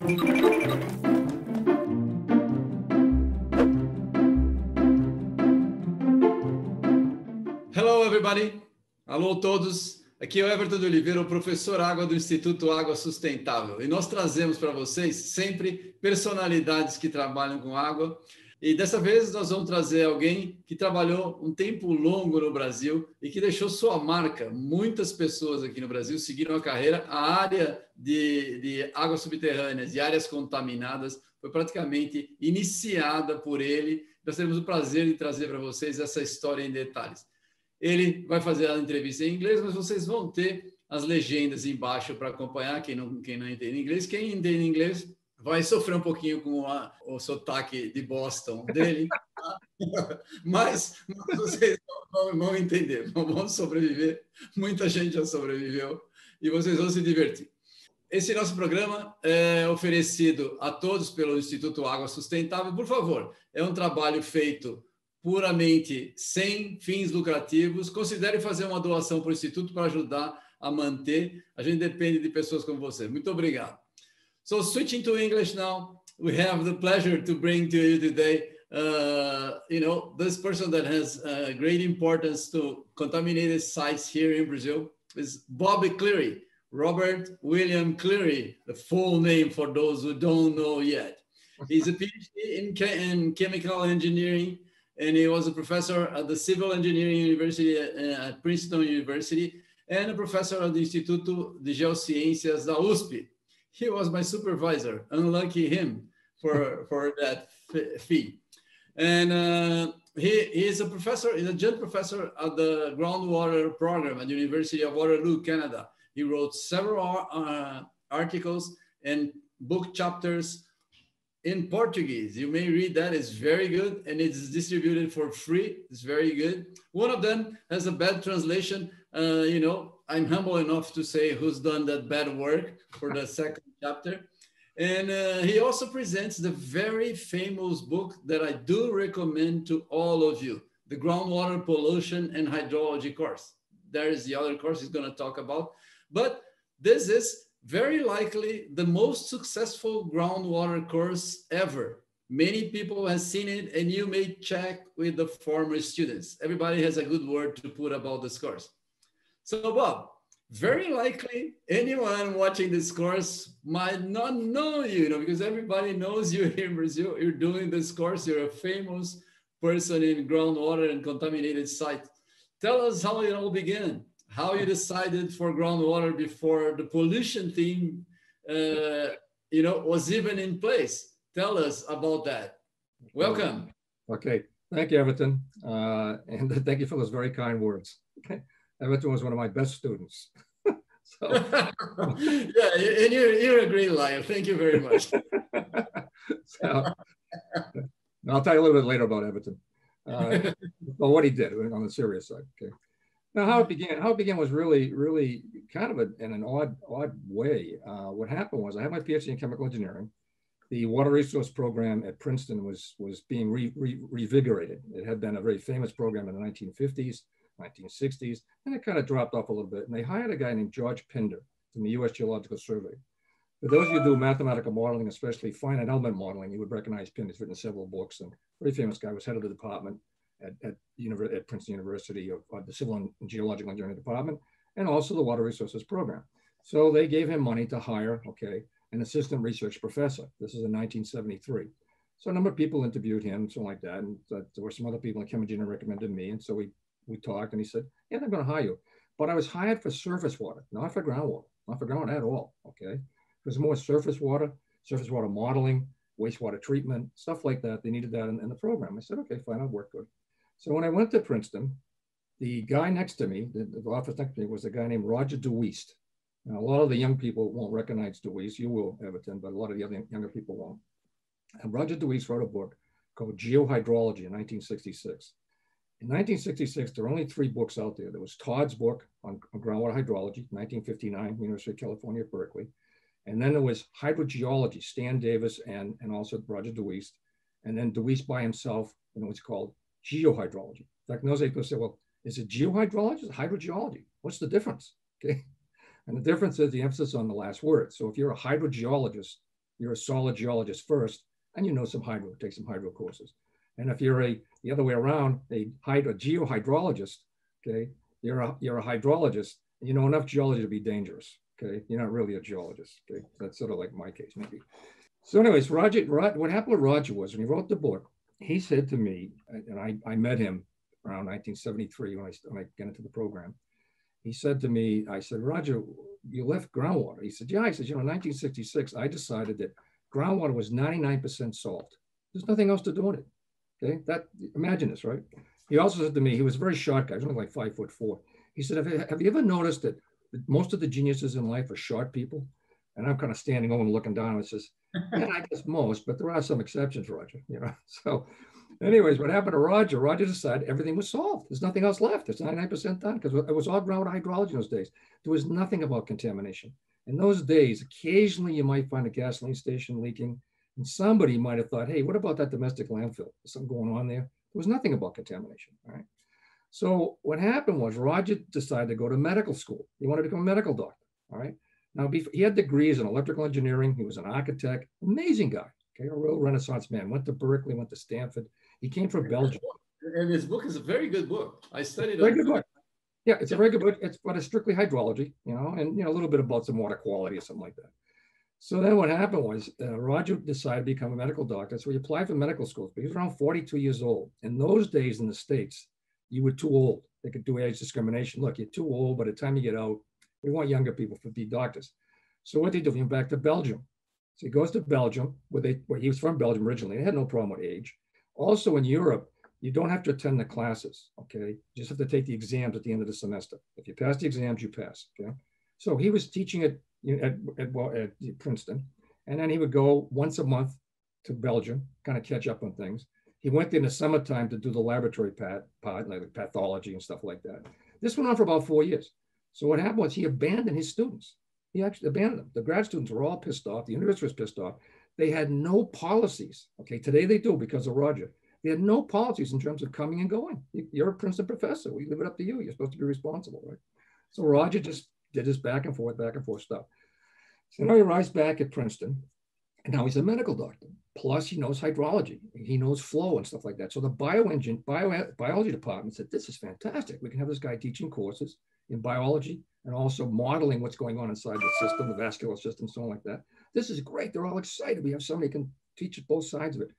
Hello, everybody. Alô, todos. Aqui é o Everton de Oliveira, o professor Água do Instituto Água Sustentável. E nós trazemos para vocês sempre personalidades que trabalham com água. E dessa vez nós vamos trazer alguém que trabalhou um tempo longo no Brasil e que deixou sua marca. Muitas pessoas aqui no Brasil seguiram a carreira. A área de, de águas subterrâneas e áreas contaminadas foi praticamente iniciada por ele. Nós temos o prazer de trazer para vocês essa história em detalhes. Ele vai fazer a entrevista em inglês, mas vocês vão ter as legendas embaixo para acompanhar, quem não, quem não entende inglês. Quem entende inglês vai sofrer um pouquinho com a, o sotaque de Boston dele, tá? mas, mas, vocês vão, vão entender, vão sobreviver. Muita gente já sobreviveu e vocês vão se divertir. Esse nosso programa é oferecido a todos pelo Instituto Água Sustentável. Por favor, é um trabalho feito puramente sem fins lucrativos, considere fazer uma doação para o Instituto para ajudar a manter. A gente depende de pessoas como você. Muito obrigado. So, switching to English now, we have the pleasure to bring to you today, uh, you know, this person that has uh, great importance to contaminated sites here in Brazil is Bobby Cleary, Robert William Cleary, the full name for those who don't know yet. He's a PhD in, in chemical engineering and he was a professor at the Civil Engineering University uh, at Princeton University and a professor at the Instituto de Geociências da USP. He was my supervisor, unlucky him for, for that fee. And uh, he, he is a professor, he's a adjunct professor at the groundwater program at the University of Waterloo, Canada. He wrote several uh, articles and book chapters in Portuguese. You may read that. It's very good and it's distributed for free. It's very good. One of them has a bad translation. Uh, you know, I'm humble enough to say who's done that bad work for the second chapter. And uh, he also presents the very famous book that I do recommend to all of you the groundwater pollution and hydrology course. There is the other course he's going to talk about. But this is very likely the most successful groundwater course ever. Many people have seen it and you may check with the former students. Everybody has a good word to put about this course. So Bob, very likely anyone watching this course might not know you, you know, because everybody knows you here in Brazil. You're doing this course. You're a famous person in groundwater and contaminated sites. Tell us how it all began how you decided for groundwater before the pollution theme, uh, you know, was even in place. Tell us about that. Welcome. Okay, thank you, Everton, uh, and thank you for those very kind words. Everton was one of my best students. so, yeah, and you're, you're a great liar. Thank you very much. so, I'll tell you a little bit later about Everton. Uh, well, what he did on the serious side. Okay. Now, how it began, how it began was really, really kind of a, in an odd, odd way. Uh, what happened was I had my PhD in chemical engineering. The water resource program at Princeton was, was being re, re, revigorated. It had been a very famous program in the 1950s, 1960s, and it kind of dropped off a little bit. And they hired a guy named George Pinder from the US Geological Survey. For those of you who do mathematical modeling, especially finite element modeling, you would recognize Pinder. He's written several books and very famous guy, was head of the department at, at, at Princeton University of the Civil and Geological Engineering Department, and also the Water Resources Program. So they gave him money to hire, okay, an assistant research professor. This is in 1973. So a number of people interviewed him, something like that. And uh, there were some other people in chemistry recommended me. And so we, we talked and he said, yeah, they're going to hire you. But I was hired for surface water, not for groundwater, not for groundwater at all, okay? It was more surface water, surface water modeling, wastewater treatment, stuff like that. They needed that in, in the program. I said, okay, fine, I'll work good. So when I went to Princeton, the guy next to me, the, the office next to me, was a guy named Roger DeWiest. Now, a lot of the young people won't recognize DeWiest. You will, Everton, but a lot of the other younger people won't. And Roger DeWiest wrote a book called Geohydrology in 1966. In 1966, there were only three books out there. There was Todd's book on, on groundwater hydrology, 1959, University of California, Berkeley. And then there was hydrogeology, Stan Davis and, and also Roger DeWiest. And then DeWiest by himself, and it was called geohydrology. In fact, those people say, well, is it geohydrology or hydrogeology? What's the difference? Okay. And the difference is the emphasis on the last word. So if you're a hydrogeologist, you're a solid geologist first, and you know some hydro, take some hydro courses. And if you're a the other way around, a hydro geohydrologist, okay, you're a you're a hydrologist, you know enough geology to be dangerous. Okay, you're not really a geologist. Okay, that's sort of like my case, maybe. So, anyways, Roger, what happened with Roger was when he wrote the book, he said to me, and I, I met him around 1973 when I, when I got into the program. He said to me, I said, Roger, you left groundwater. He said, Yeah. I said, You know, in 1966, I decided that groundwater was 99% salt. There's nothing else to do with it. Okay, that imagine this, right? He also said to me, he was a very short guy, he was only like five foot four. He said, have you, have you ever noticed that most of the geniuses in life are short people? And I'm kind of standing over and looking down and says, yeah, I guess most, but there are some exceptions, Roger. You know, so anyways, what happened to Roger? Roger decided everything was solved. There's nothing else left. It's 99% done because it was all ground hydrology in those days. There was nothing about contamination. In those days, occasionally you might find a gasoline station leaking, and somebody might have thought, hey, what about that domestic landfill? There's something going on there. There was nothing about contamination, right? So what happened was Roger decided to go to medical school. He wanted to become a medical doctor, all right? Now, he had degrees in electrical engineering. He was an architect, amazing guy, okay, a real Renaissance man. Went to Berkeley, went to Stanford. He came from Belgium. And his book is a very good book. I studied very good book. Yeah, it's a very good book. It's but it's strictly hydrology, you know, and you know a little bit about some water quality or something like that. So then what happened was uh, Roger decided to become a medical doctor. So he applied for medical school. He was around 42 years old. In those days in the States, you were too old. They could do age discrimination. Look, you're too old. By the time you get out, we want younger people to be doctors. So what he do? He went back to Belgium. So he goes to Belgium, where they where he was from Belgium originally. They had no problem with age. Also in Europe, you don't have to attend the classes. Okay, you just have to take the exams at the end of the semester. If you pass the exams, you pass. Okay, so he was teaching at at, at, well, at Princeton, and then he would go once a month to Belgium, kind of catch up on things. He went in the summertime to do the laboratory part like pathology and stuff like that. This went on for about four years. So what happened was he abandoned his students. He actually abandoned them. The grad students were all pissed off. The university was pissed off. They had no policies. Okay, today they do because of Roger. They had no policies in terms of coming and going. You're a Princeton professor. We leave it up to you. You're supposed to be responsible, right? So Roger just did his back and forth, back and forth stuff. So now he arrives back at Princeton, and now he's a medical doctor. Plus, he knows hydrology, he knows flow and stuff like that. So the bioengine, bio, biology department said, "This is fantastic. We can have this guy teaching courses in biology and also modeling what's going on inside the system, the vascular system, so on like that. This is great. They're all excited. We have somebody can teach both sides of it."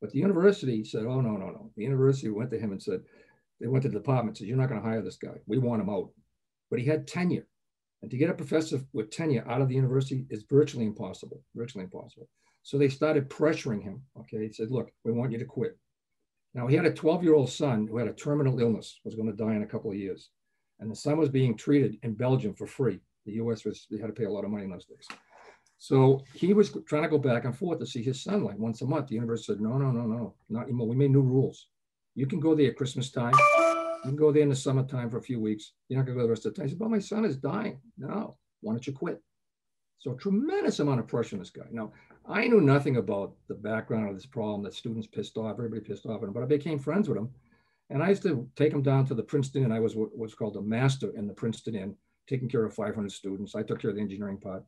But the university said, "Oh no, no, no." The university went to him and said, "They went to the department said, you're not going to hire this guy. We want him out." But he had tenure. And to get a professor with tenure out of the university is virtually impossible, virtually impossible. So they started pressuring him. Okay, he said, look, we want you to quit. Now he had a 12-year-old son who had a terminal illness, was going to die in a couple of years. And the son was being treated in Belgium for free. The US was, they had to pay a lot of money in those days. So he was trying to go back and forth to see his son like once a month. The university said, no, no, no, no, not anymore. We made new rules. You can go there at Christmas time. You can go there in the summertime for a few weeks. You're not going to go the rest of the time. He said, but my son is dying. No, why don't you quit? So tremendous amount of pressure on this guy. Now, I knew nothing about the background of this problem that students pissed off, everybody pissed off at him, but I became friends with him. And I used to take him down to the Princeton, and I was what's called a master in the Princeton Inn, taking care of 500 students. I took care of the engineering part.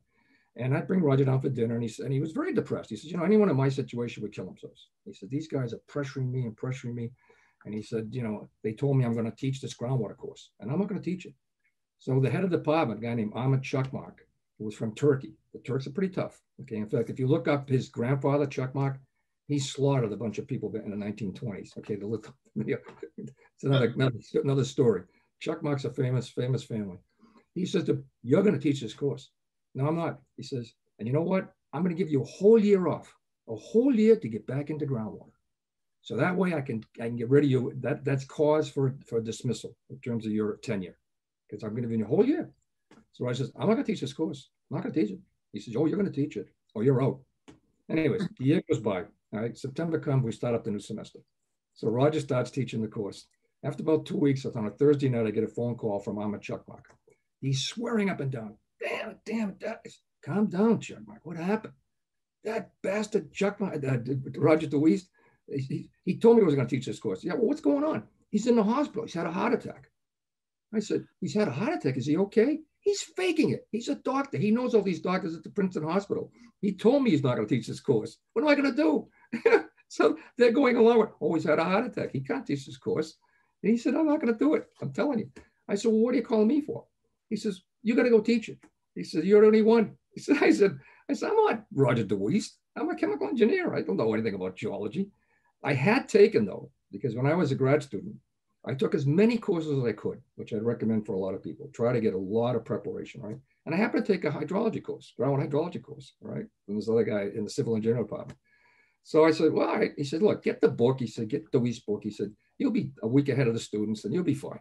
And I'd bring Roger down for dinner, and he said, and he was very depressed. He said, you know, anyone in my situation would kill themselves. He said, these guys are pressuring me and pressuring me. And he said, you know, they told me I'm going to teach this groundwater course, and I'm not going to teach it. So the head of the department, a guy named Ahmet Çakmak, who was from Turkey. The Turks are pretty tough. Okay, in fact, if you look up his grandfather, Çakmak, he slaughtered a bunch of people in the 1920s. Okay, to look, it's another, another, another story. Çakmak's a famous, famous family. He says, to, you're going to teach this course. No, I'm not. He says, and you know what? I'm going to give you a whole year off, a whole year to get back into groundwater. So that way I can I can get rid of you. That that's cause for for dismissal in terms of your tenure, because I'm going to be in a whole year. So I says I'm not going to teach this course. I'm not going to teach it. He says, Oh, you're going to teach it. Oh, you're out. Anyways, the year goes by. All right, September comes, we start up the new semester. So Roger starts teaching the course. After about two weeks, on a Thursday night, I get a phone call from Ahmet Çakmak. He's swearing up and down. Damn it, damn it, that is, calm down, Çakmak. What happened? That bastard Çakmak, uh, Roger DeWiest, he, he told me he was going to teach this course. Yeah, well, what's going on? He's in the hospital. He's had a heart attack. I said, he's had a heart attack. Is he okay? He's faking it. He's a doctor. He knows all these doctors at the Princeton Hospital. He told me he's not going to teach this course. What am I going to do? so they're going along with, oh, he's had a heart attack. He can't teach this course. And he said, I'm not going to do it. I'm telling you. I said, well, what are you calling me for? He says, you got to go teach it. He says, you're the only one. He said, I said, I said, I'm not Roger DeWiest. I'm a chemical engineer. I don't know anything about geology. I had taken though, because when I was a grad student, I took as many courses as I could, which I'd recommend for a lot of people. Try to get a lot of preparation, right? And I happened to take a hydrology course, groundwater hydrology course, right? From this other guy in the civil engineering department. So I said, well, right. He said, look, get the book. He said, get the Weiss book. He said, you'll be a week ahead of the students and you'll be fine.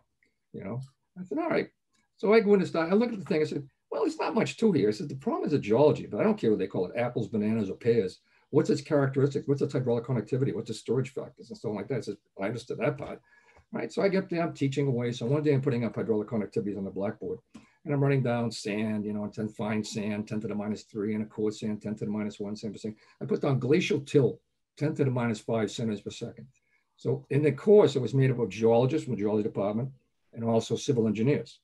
You know, I said, all right. So I go in and start, I look at the thing. I said, well, it's not much to here. I said, the problem is a geology, but I don't care what they call it, apples, bananas, or pears. What's its characteristics? What's its hydraulic conductivity? What's the storage factors and stuff like that? I said, I understood that part. Right. So I get I'm teaching away. So one day I'm putting up hydraulic conductivities on the blackboard and I'm running down sand, you know, 10 fine sand, 10 to the minus three, and a coarse sand, 10 to the minus one, same percent. I put down glacial till, 10 to the minus five centimeters per second. So in the course, it was made up of geologists from the geology department and also civil engineers.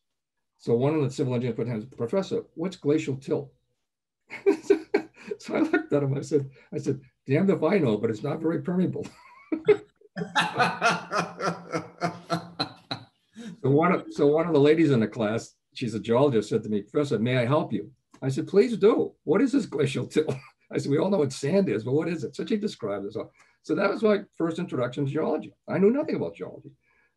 So one of the civil engineers put hands, Professor, what's glacial till? so I looked at him, I said, I said, damned if I know, but it's not very permeable. so one of so one of the ladies in the class, she's a geologist, said to me, Professor, may I help you? I said, please do. What is this glacial till? I said, we all know what sand is, but what is it? So she described it. So, so that was my first introduction to geology. I knew nothing about geology.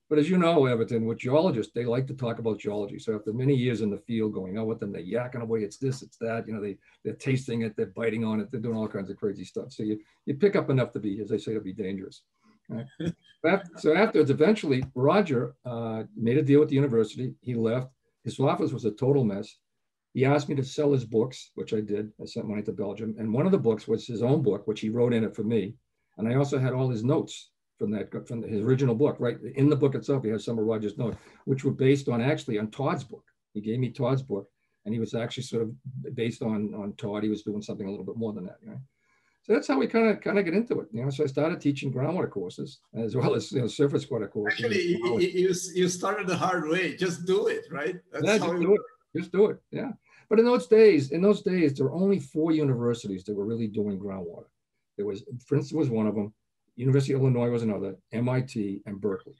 But as you know, Everton, with geologists, they like to talk about geology. So after many years in the field going out with them, they're yakking away, it's this, it's that, you know, they, they're tasting it, they're biting on it, they're doing all kinds of crazy stuff. So you, you pick up enough to be, as I say, to be dangerous. Right? so afterwards, eventually, Roger uh, made a deal with the university. He left. His office was a total mess. He asked me to sell his books, which I did. I sent money to Belgium. And one of the books was his own book, which he wrote in it for me. And I also had all his notes from that from his original book. Right in the book itself, he has some of Roger's notes, which were based on actually on Todd's book. He gave me Todd's book, and he was actually sort of based on on Todd. He was doing something a little bit more than that. Right? So that's how we kind of kind of get into it. You know, so I started teaching groundwater courses as well as you know surface water courses. Actually, you, you started the hard way. Just do it, right? That's yeah, just do it. Just do it. Yeah. But in those days, in those days, there were only four universities that were really doing groundwater. There was Princeton was one of them, University of Illinois was another, MIT, and Berkeley.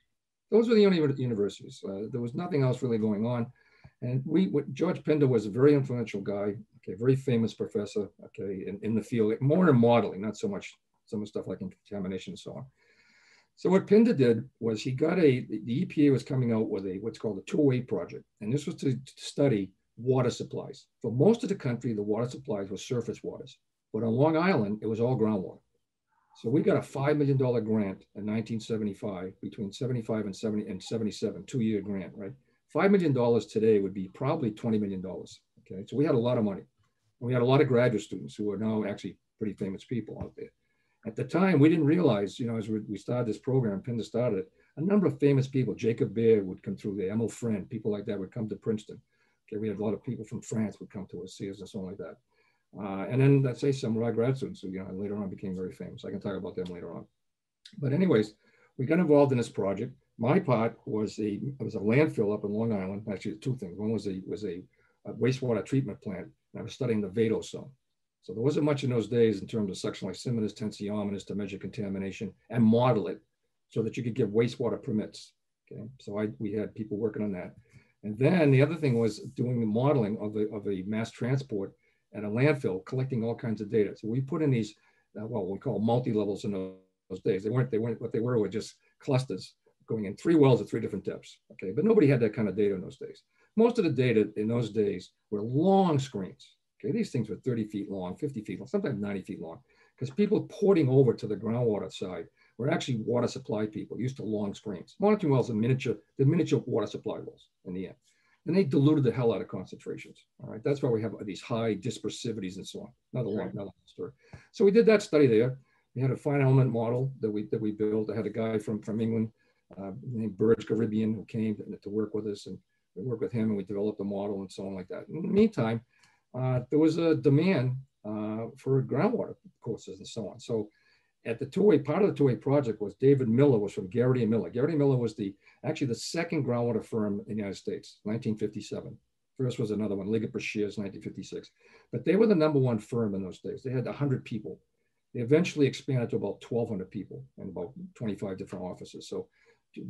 Those were the only universities. Uh, there was nothing else really going on. And we, George Pinder was a very influential guy, okay, very famous professor, okay, in, in the field, more in modeling, not so much some of stuff like in contamination and so on. So what Pinder did was he got a, the EPA was coming out with a, what's called a 208 project. And this was to, to study water supplies. For most of the country, the water supplies were surface waters. But on Long Island, it was all groundwater. So we got a $5 million grant in 1975, between 75 and 70 and 77, two-year grant, right? $5 million today would be probably $20 million, okay? So we had a lot of money. And we had a lot of graduate students who are now actually pretty famous people out there. At the time, we didn't realize, you know, as we started this program, Pinder started it, a number of famous people, Jacob Bear would come through there, Emil Frind, people like that would come to Princeton. Okay, we had a lot of people from France would come to us, see us and so on like that. Uh, and then let's say some of our grad students who you know, later on became very famous. I can talk about them later on. But anyways, we got involved in this project. My part was a was a landfill up in Long Island. Actually, two things. One was a was a, a wastewater treatment plant. And I was studying the vadose zone. So there wasn't much in those days in terms of suction lysimeters, tensiometers to measure contamination and model it so that you could give wastewater permits. Okay, so I we had people working on that. And then the other thing was doing the modeling of a, of a mass transport at a landfill, collecting all kinds of data. So we put in these, uh, well, we call multi-levels in those, days. They weren't, they weren't, what they were were just clusters going in three wells at three different depths. Okay, but nobody had that kind of data in those days. Most of the data in those days were long screens. Okay, these things were 30 feet long, 50 feet long, sometimes 90 feet long, because people porting over to the groundwater side were actually water supply people used to long screens. Monitoring wells are miniature, the miniature water supply wells in the end. And they diluted the hell out of concentrations. All right, that's why we have these high dispersivities and so on. Another long, another story. So we did that study there. We had a fine element model that we that we built. I had a guy from from England uh, named Burge Caribbean who came to, to, work with us, and we worked with him, and we developed a model and so on like that. In the meantime, uh, there was a demand uh, for groundwater courses and so on. So at the two-way part of the two-way project was David Miller was from Geraghty and Miller. Geraghty Miller was the actually the second groundwater firm in the United States, 1957. First was another one, Liga Shears, 1956. But they were the number one firm in those days. They had 100 people. They eventually expanded to about 1,200 people and about 25 different offices. So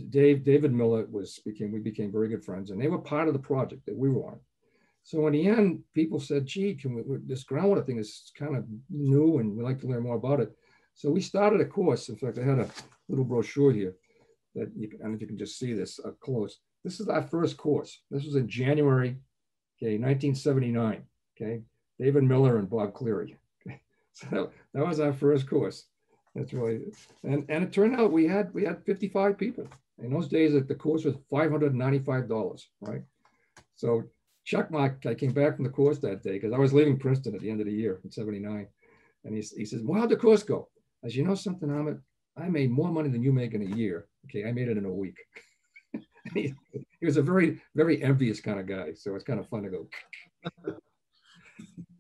Dave, David Miller was became we became very good friends, and they were part of the project that we were on. So in the end, people said, "Gee, can we, this groundwater thing is kind of new, and we'd like to learn more about it." So we started a course. In fact, I had a little brochure here that you can, I don't know if you can just see this up close. This is our first course. This was in January, okay, 1979. Okay, David Miller and Bob Cleary. Okay, so that was our first course. That's really, and and it turned out we had we had 55 people. In those days, the course was $595, right? So Çakmak, I came back from the course that day because I was leaving Princeton at the end of the year in 79. And he, he says, well, how'd the course go? As you know something, Ahmet, I made more money than you make in a year. Okay, I made it in a week. he, he was a very, very envious kind of guy. So it's kind of fun to go.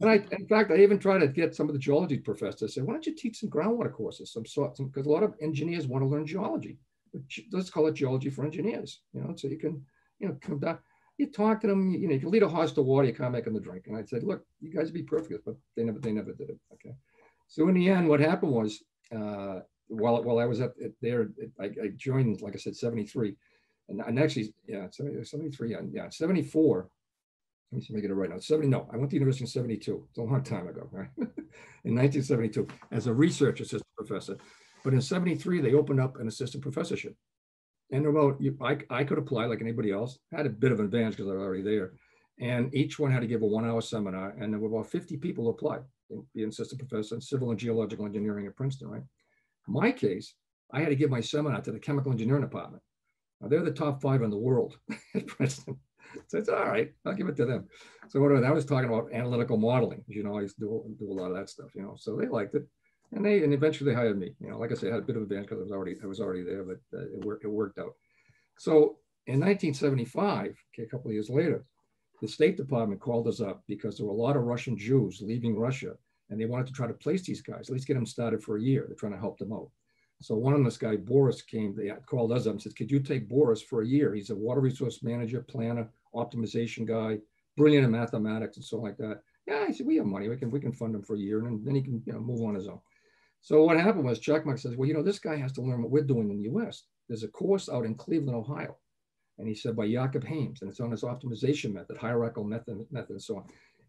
And I, in fact, I even tried to get some of the geology professors to say, why don't you teach some groundwater courses, some sort, because a lot of engineers want to learn geology. Let's call it geology for engineers, you know, so you can, you know, come down, you talk to them, you know, you can lead a horse to water, you can't make them the drink. And I said, look, you guys would be perfect, but they never, they never did it. Okay. So in the end, what happened was, uh, while, while I was at, there, I, I, joined, like I said, 73 and, and actually, yeah, 73, yeah, 74 let me see if I get it right now. 70, no, I went to university in 72. It's a long time ago, right? in 1972 as a research assistant professor. But in 73, they opened up an assistant professorship. And about, you, I, I could apply like anybody else. I had a bit of an advantage because I was already there. And each one had to give a one hour seminar. And there were about 50 people applied, be an assistant professor in civil and geological engineering at Princeton, right? In my case, I had to give my seminar to the chemical engineering department. Now, they're the top five in the world at Princeton. so it's all right. I'll give it to them. So what I was talking about analytical modeling. You know, I used to do, do a lot of that stuff. You know, so they liked it, and they and eventually they hired me. You know, like I said, I had a bit of advantage because I was already I was already there, but uh, it worked it worked out. So in 1975, okay, a couple of years later, the State Department called us up because there were a lot of Russian Jews leaving Russia, and they wanted to try to place these guys, at least get them started for a year. They're trying to help them out. So one of this guy, Boris, came, they called us up and said, could you take Boris for a year? He's a water resource manager, planner, optimization guy, brilliant in mathematics and so like that. Yeah, I said, we have money. We can we can fund him for a year and then, he can you know move on his own. So what happened was Çakmak says, well, you know, this guy has to learn what we're doing in the US. There's a course out in Cleveland, Ohio. And he said by Jakob Haimes, and it's on his optimization method, hierarchical method, method, and so on.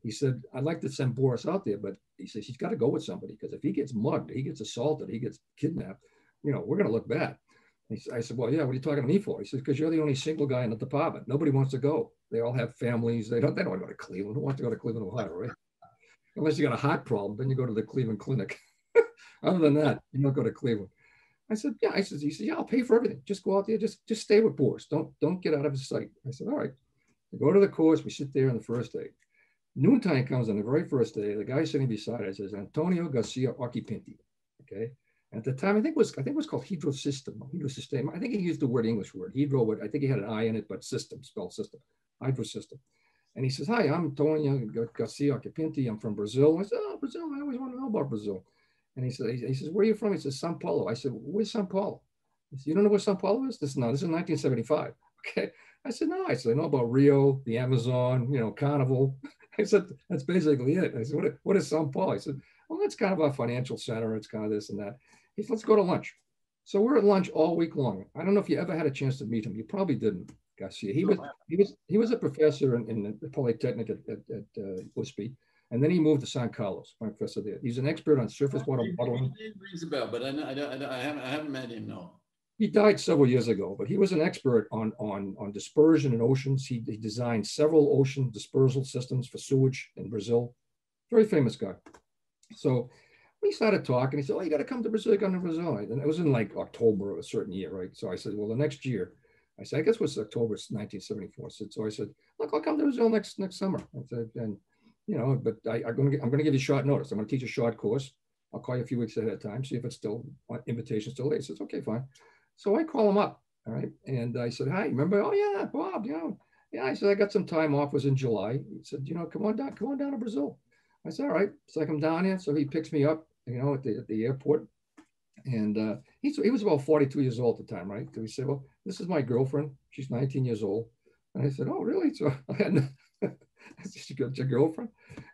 He said, I'd like to send Boris out there, but he says he's got to go with somebody because if he gets mugged, he gets assaulted, he gets kidnapped, you know, we're going to look bad. I said, well, yeah, what are you talking to me for? He says, because you're the only single guy in the department. Nobody wants to go. They all have families. They don't, they don't want to go to Cleveland. Who wants to go to Cleveland, Ohio, right? Unless you got a heart problem, then you go to the Cleveland Clinic. Other than that, you don't go to Cleveland. I said, yeah. I said, he said, yeah, I'll pay for everything. Just go out there. Just, just stay with Boris. Don't, don't get out of his sight. I said, all right. We go to the course. We sit there on the first day. Noontime comes on the very first day. The guy sitting beside us says, Antonio Garcia Occhipinti. Okay. At the time, I think it was I think it was called Hydro System. Hydro System. I think he used the word English word. Hydro I think he had an I in it, but system, spelled system. Hydro System. And he says, Hi, I'm Antonio Garcia Occhipinti. I'm from Brazil. I said, Oh, Brazil. I always want to know about Brazil. And he said, he says, Where are you from? He says, Sao Paulo. I said, Where's Sao Paulo? He said, You don't know where Sao Paulo is? This no, this is 1975. Okay. I said, No. I said, I know about Rio, the Amazon, you know, Carnival. I said, That's basically it. I said, What, what is Sao Paulo? I said, Well, that's kind of a financial center. It's kind of this and that. He said, Let's go to lunch. So we're at lunch all week long. I don't know if you ever had a chance to meet him. You probably didn't. Garcia. He was he was he was a professor in, in the Polytechnic at, at, at uh, USP, and then he moved to San Carlos. My professor there. He's an expert on surface water modeling. rings a bell, but I, I, I, haven't, I haven't met him. No. He died several years ago, but he was an expert on on on dispersion in oceans. He, he designed several ocean dispersal systems for sewage in Brazil. Very famous guy. So we started talking. He said, "Oh, you got to come to Brazil. Come to Brazil." And it was in like October of a certain year, right? So I said, "Well, the next year." I said, I guess it was October 1974. So, I said, look, I'll come to Brazil next next summer. I said, and you know, but I, am going to I'm going to give you short notice. I'm going to teach a short course. I'll call you a few weeks ahead of time, see if it's still uh, invitation still late. He says, okay, fine. So I call him up. All right. And I said, hi, remember? Oh yeah, Bob, yeah. Yeah. I said, I got some time off, was in July. He said, you know, come on down, come on down to Brazil. I said, all right. So I come down here. So he picks me up, you know, at the, at the airport. And uh, he's, he was about 42 years old at the time, right? So he said, well, this is my girlfriend. She's 19 years old. And I said, oh, really? So I had, I said, you your girlfriend?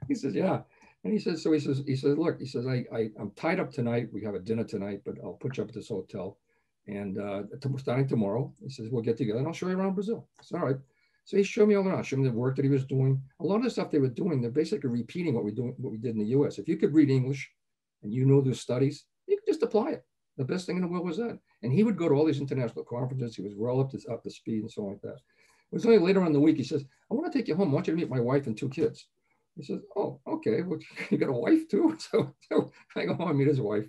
He says, yeah. And he says, so he says, he says, look, he says, I, I I'm tied up tonight. We have a dinner tonight, but I'll put you up at this hotel. And uh, starting tomorrow, he says, we'll get together and I'll show you around Brazil. I said, all right. So he showed me all around, showed me the work that he was doing. A lot of the stuff they were doing, they're basically repeating what we do, what we did in the US. If you could read English and you know those studies, you could just apply it. The best thing in the world was that. And he would go to all these international conferences. He was well up to, up to speed and so on like that. It was only later on in the week, he says, I want to take you home. I want you to meet my wife and two kids. He says, oh, okay. Well, you got a wife too? So, so I go home and meet his wife.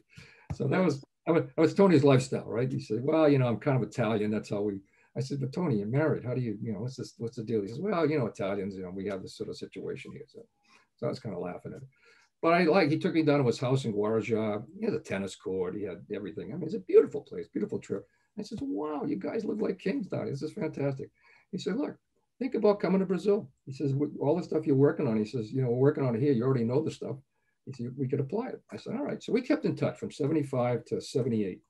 So that was, I was, I was Tony's lifestyle, right? He said, well, you know, I'm kind of Italian. That's how we, I said, but Tony, you're married. How do you, you know, what's this, what's the deal? He says, well, you know, Italians, you know, we have this sort of situation here. So, so I was kind of laughing at it. But I like, he took me down to his house in Guarujá. He had a tennis court. He had everything. I mean, it's a beautiful place, beautiful trip. I said, wow, you guys live like kings down here. This is fantastic. He said, look, think about coming to Brazil. He says, all the stuff you're working on, he says, you know, we're working on it here. You already know the stuff. He said, we could apply it. I said, all right. So we kept in touch from 75 to 78.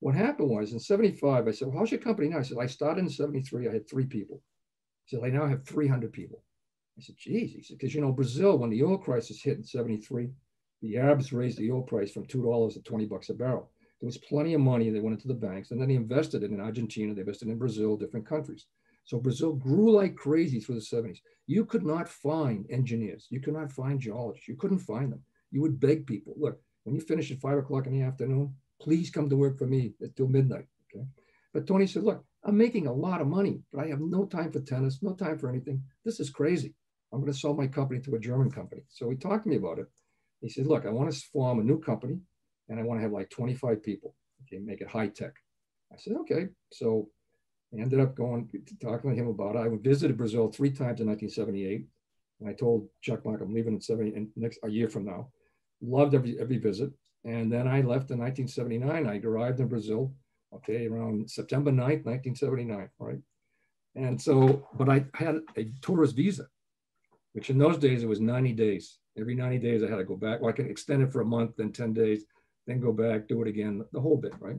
What happened was in 75, I said, well, how's your company now? I said, I started in 73. I had three people. He said, I now have 300 people. I said, geez. He said, because, you know, Brazil, when the oil crisis hit in 73, the Arabs raised the oil price from $2 to 20 bucks a barrel. There was plenty of money. They went into the banks and then they invested it in Argentina. They invested in Brazil, different countries. So Brazil grew like crazy through the 70s. You could not find engineers. You could not find geologists. You couldn't find them. You would beg people, look, when you finish at five o'clock in the afternoon, please come to work for me until midnight. Okay. But Tony said, look, I'm making a lot of money, but I have no time for tennis, no time for anything. This is crazy. I'm going to sell my company to a German company. So he talked to me about it. He said, look, I want to form a new company and I want to have like 25 people. Okay, make it high tech. I said, okay. So I ended up going to talking to him about it. I visited Brazil three times in 1978. And I told Çakmak I'm leaving in 70 in next a year from now. Loved every every visit. And then I left in 1979. I arrived in Brazil, okay, around September 9th, 1979, right? And so, but I had a tourist visa, which in those days it was 90 days. Every 90 days I had to go back. Well, I could extend it for a month, then 10 days, then go back, do it again, the whole bit, right?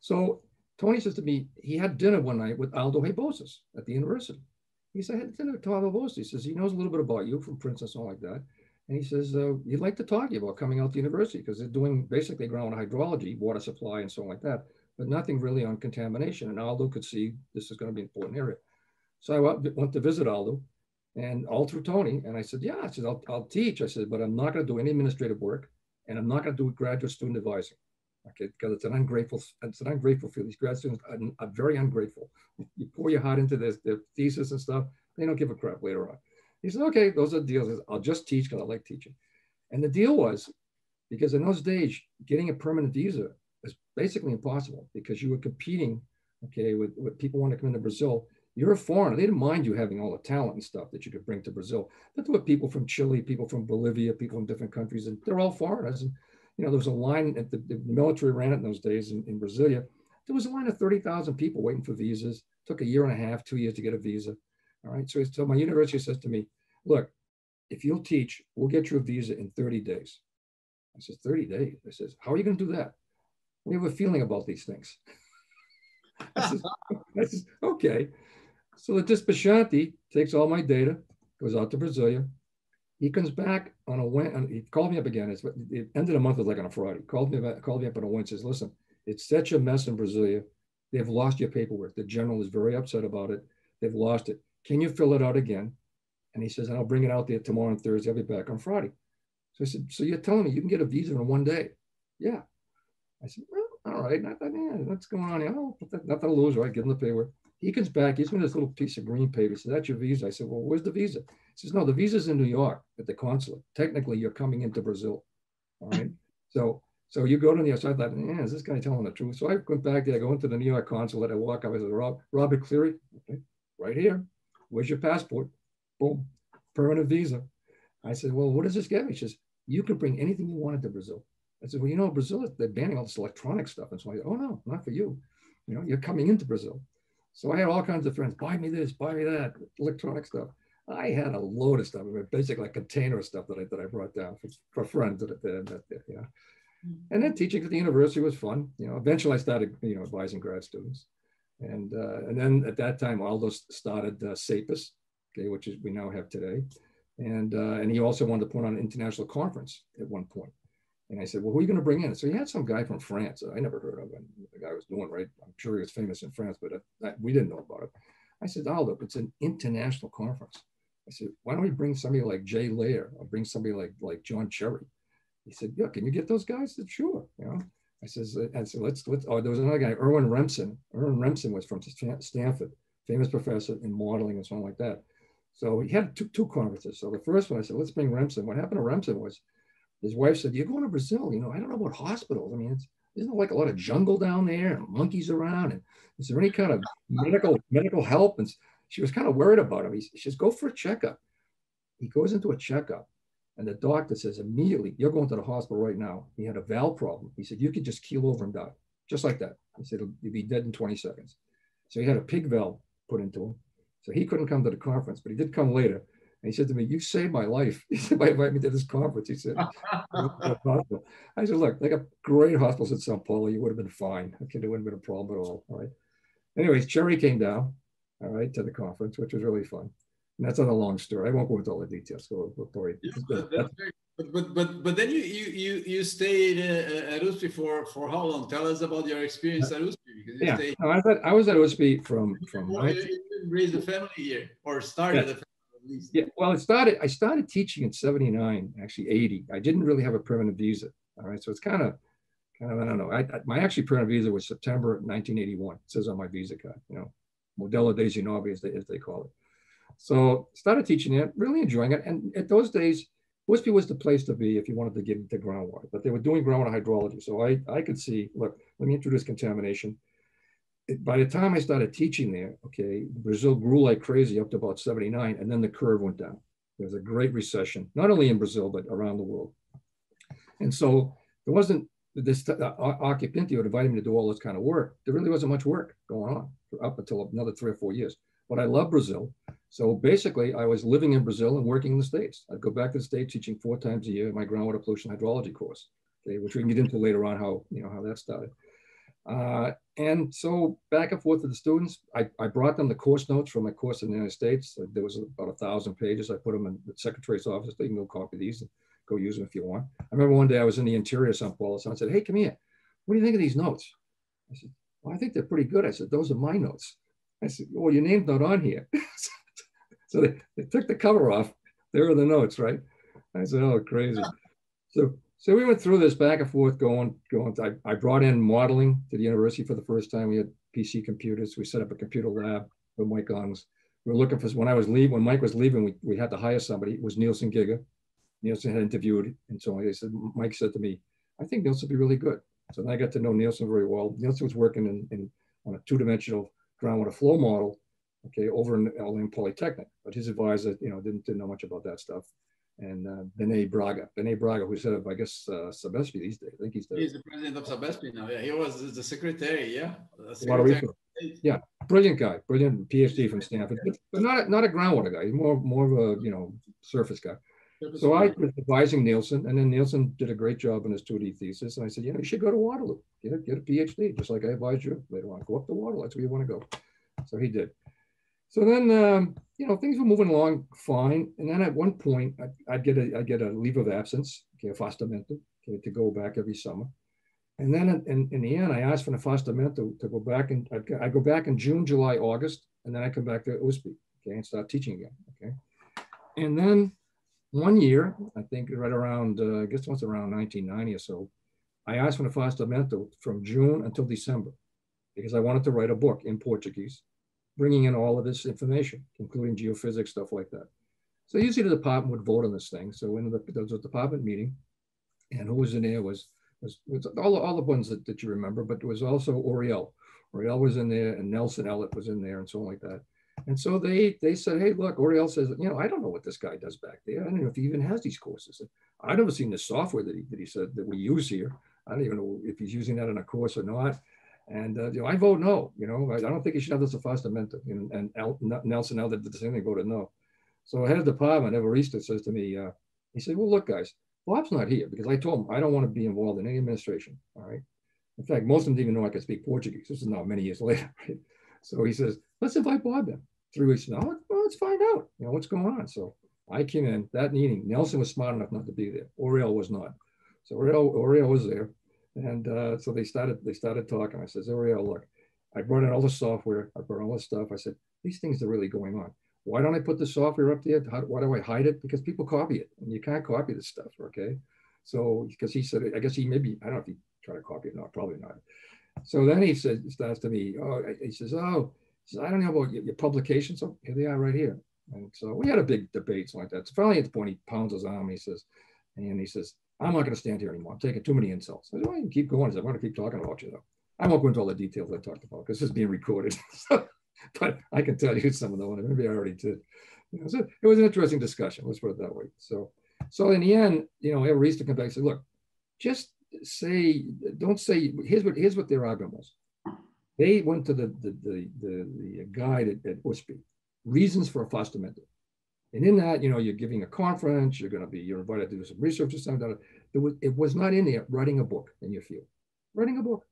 So Tony says to me, he had dinner one night with Aldo Rebouças at the university. He said, I had dinner with Aldo Rebouças. He says, he knows a little bit about you from Princeton, something like that. And he says, uh, he'd like to talk to you about coming out to the university because they're doing basically ground hydrology, water supply, and so on like that, but nothing really on contamination. And Aldo could see this is going to be an important area. So I went to visit Aldo and all through Tony. And I said, yeah, I said, I'll, I'll teach. I said, but I'm not going to do any administrative work and I'm not going to do graduate student advising. Okay, because it's an ungrateful, it's an ungrateful field. These grad students are, are very ungrateful. You pour your heart into this, their thesis and stuff, they don't give a crap later on. He said, okay, those are deals. I'll just teach because I like teaching. And the deal was, because in those days, getting a permanent visa was basically impossible because you were competing, okay, with, with people wanting to come into Brazil. You're a foreigner. They didn't mind you having all the talent and stuff that you could bring to Brazil. But there were people from Chile, people from Bolivia, people from different countries, and they're all foreigners. And, you know, there was a line at the, the military ran it in those days in, in Brasilia. There was a line of 30,000 people waiting for visas. Took a year and a half, two years to get a visa. All right. So, so my university says to me, look, if you'll teach, we'll get you a visa in 30 days. I said, 30 days? I says, how are you going to do that? We have a feeling about these things. I, says, I says, okay. So the Despachanti takes all my data, goes out to Brasilia. He comes back on a Wednesday. He called me up again. It's, it ended a month was like on a Friday. Called me back, called me up on a Wednesday. Says, listen, it's such a mess in Brasilia. They've lost your paperwork. The general is very upset about it. They've lost it. Can you fill it out again? And he says, and I'll bring it out there tomorrow and Thursday. I'll be back on Friday. So I said, so you're telling me you can get a visa in one day? Yeah. I said, well, all right. Not that, yeah, what's going on here? Oh, nothing to lose, right? Give him the paper. He comes back. He's got this little piece of green paper. He says, that's your visa. I said, well, where's the visa? He says, no, the visa's in New York at the consulate. Technically, you're coming into Brazil. All right. so so you go to the, so I thought, yeah, is this guy telling the truth? So I went back there, I go into the New York consulate, I walk up, I said, Rob, Robert Cleary, okay, right here. Where's your passport? Boom, permanent visa. I said, well, what does this get me? She says, you can bring anything you wanted to Brazil. I said, well, you know, Brazil, they're banning all this electronic stuff. And so I said, oh, no, not for you. You know, you're coming into Brazil. So I had all kinds of friends, buy me this, buy me that, electronic stuff. I had a load of stuff, basically like container of stuff that I, that I brought down for, for friends that, that, that, that yeah. And then teaching at the university was fun. You know, eventually I started, you know, advising grad students. And, uh, and then at that time, Aldo started uh, CEPAS, okay, which is we now have today. And, uh, and he also wanted to put on an international conference at one point. And I said, well, who are you going to bring in? So he had some guy from France. I never heard of him. The guy was doing right. I'm sure he was famous in France, but uh, we didn't know about it. I said, Aldo, it's an international conference. I said, why don't we bring somebody like Jay Lehr or bring somebody like, like John Cherry? He said, yeah, can you get those guys? I said, sure. You know, I says, uh, I said, let's, let's, oh, there was another guy, Irwin Remson. Irwin Remson was from Stanford, famous professor in modeling and something like that. So he had two, two conferences. So the first one, I said, let's bring Remson. What happened to Remson was his wife said, you're going to Brazil. You know, I don't know about hospitals. I mean, it's, isn't like a lot of jungle down there and monkeys around? And is there any kind of medical medical help? And she was kind of worried about him. He, says, go for a checkup. He goes into a checkup and the doctor says immediately, you're going to the hospital right now. He had a valve problem. He said, you could just keel over and die, just like that. He said, he'll be dead in 20 seconds. So he had a pig valve put into him. So he couldn't come to the conference, but he did come later. And he said to me, you saved my life. He said, by inviting me to this conference. He said, I said, look, they got great hospitals in Sao Paulo. You would have been fine. Okay, there wouldn't have been a problem at all. All right. Anyways, Cherry came down, all right, to the conference, which was really fun. And that's not a long story. I won't go into all the details. So we'll, we'll yeah, but, but but but then you you you you stayed uh, at USP for for how long? Tell us about your experience at USP. yeah, stayed... no, I, thought, I was at USP from from. You, you raised a family here or started yeah. a family. Yeah, well, it started. I started teaching in '79, actually '80. I didn't really have a permanent visa. All right, so it's kind of, kind of, I don't know. I, I, my actually permanent visa was September 1981. It says on my visa card. You know, Modelo 19, as they as they call it. So started teaching it, really enjoying it. And at those days, USP was the place to be if you wanted to get into groundwater. But they were doing groundwater hydrology, so I I could see. Look, let me introduce contamination by the time I started teaching there, okay, Brazil grew like crazy up to about 79, and then the curve went down. There was a great recession, not only in Brazil, but around the world. And so there wasn't this uh, Occhipinti would invite me to do all this kind of work. There really wasn't much work going on up until another three or four years. But I love Brazil. So basically, I was living in Brazil and working in the States. I'd go back to the States teaching four times a year my groundwater pollution hydrology course, okay, which we can get into later on how, you know, how that started. Uh, and so back and forth to the students, I, I brought them the course notes from my course in the United States. Uh, there was about a thousand pages. I put them in the secretary's office. They can go copy these and go use them if you want. I remember one day I was in the interior of Sao Paulo. Someone said, hey, come here. What do you think of these notes? I said, well, I think they're pretty good. I said, those are my notes. I said, well, your name's not on here. so they, they took the cover off. There are the notes, right? I said, oh, crazy. So so we went through this back and forth, going, going. I, I brought in modeling to the university for the first time. We had PC computers. We set up a computer lab with Mike Gongs. We were looking for when I was leaving. When Mike was leaving, we, we had to hire somebody. It was Nilson Guiguer. Nilson had interviewed, and so he said, Mike said to me, "I think Nilson would be really good." So then I got to know Nilson very well. Nilson was working in, in on a two-dimensional groundwater flow model, okay, over in LM Polytechnic. But his advisor, you know, didn't didn't know much about that stuff and uh, Bene Braga. Bene Braga, who's head of, I guess, uh, Sabesp these days. I think he's the, he's the president of Sabesp now. Yeah, he was the secretary. Yeah, secretary. Yeah, brilliant guy, brilliant PhD from Stanford, but, but not a, not a groundwater guy. He's more more of a you know surface guy. Surface so I was advising Nilson, and then Nilson did a great job in his 2D thesis. And I said, you know, you should go to Waterloo, get a, get a PhD, just like I advised you later on. Go up to Waterloo. That's where you want to go. So he did. So then, um, you know, things were moving along fine. And then at one point, I'd, I'd get a I'd get a leave of absence, okay, afastamento, okay, to go back every summer. And then in, in the end, I asked for an afastamento to go back and i go back in June, July, August, and then I come back to USP, okay, and start teaching again, okay. And then one year, I think right around, uh, I guess it was around 1990 or so, I asked for an afastamento from June until December because I wanted to write a book in Portuguese bringing in all of this information, including geophysics, stuff like that. So usually the department would vote on this thing. So in the, there was a department meeting, and who was in there was, was, was all, all the ones that, that you remember, but there was also Oriel. Oriel was in there, and Nelson Ellert was in there, and so on like that. And so they they said, hey, look, Oriel says, you know, I don't know what this guy does back there. I don't know if he even has these courses. I've never seen the software that he, that he said that we use here. I don't even know if he's using that in a course or not. And uh, you know, I vote no. You know, I, I don't think you should have this afastamento. And, and El, Nelson L did the same thing, voted no. So head of department, Evaristo, says to me, uh, he said, "Well, look, guys, Bob's not here because I told him I don't want to be involved in any administration. All right. In fact, most of them didn't even know I could speak Portuguese. This is now many years later. Right? So he says, let's invite Bob in. Three weeks now, oh, well, let's find out, you know, what's going on. So I came in that meeting. Nelson was smart enough not to be there. Oriel was not. So Oriel, Oriel was there. And uh, so they started, they started talking. I said, Oriel, look, I brought in all the software. I brought all the stuff. I said, these things are really going on. Why don't I put the software up there? How, why do I hide it? Because people copy it and you can't copy this stuff. Okay. So, because he said, I guess he maybe, I don't know if he tried to copy it. or not, probably not. So then he says, starts to me, oh, he says, oh, he says, I don't know about your, your publications. So here they are right here. And so we had a big debate like that. So finally at the point, he pounds his arm. He says, and he says, I'm not going to stand here anymore. I'm taking too many insults. I said, well, you keep going. He said, I'm going to keep talking about you though. I won't go into all the details I talked about because this is being recorded. but I can tell you some of the ones. Maybe I already did. You know, so it was an interesting discussion. Let's put it that way. So, so in the end, you know, Everest to come back and say, look, just say, don't say, here's what, here's what their argument was. They went to the, the, the, the, the guide at, at USP, reasons for a FOSTA method. And in that, you know, you're giving a conference, you're going to be, you're invited to do some research or something. It was, it was not in there writing a book in your field. Writing a book,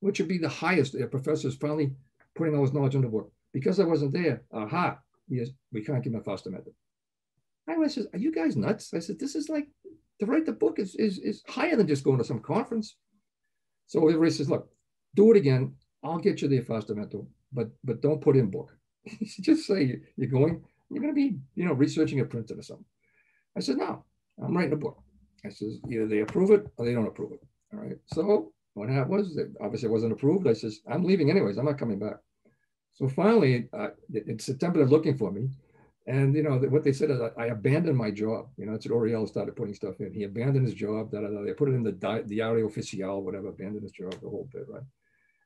which would be the highest. The professors finally putting all his knowledge in the book. Because I wasn't there, aha, yes, we can't give him a FOSTA method. I was says, are you guys nuts? I said, this is like, to write the book is, is, is higher than just going to some conference. So everybody says, look, do it again. I'll get you the FOSTA method, but but don't put in book. just say you're going, you're going to be, you know, researching a printed or something. I said, no, I'm writing a book. I says, either they approve it or they don't approve it. All right. So what happened was, obviously it wasn't approved. I says, I'm leaving anyways. I'm not coming back. So finally, uh, in September, they're looking for me. And, you know, what they said is I, abandoned my job. You know, that's what Oriel started putting stuff in. He abandoned his job. Da, da, da. They put it in the, di- Diario Oficial, whatever, abandoned his job, the whole bit, right?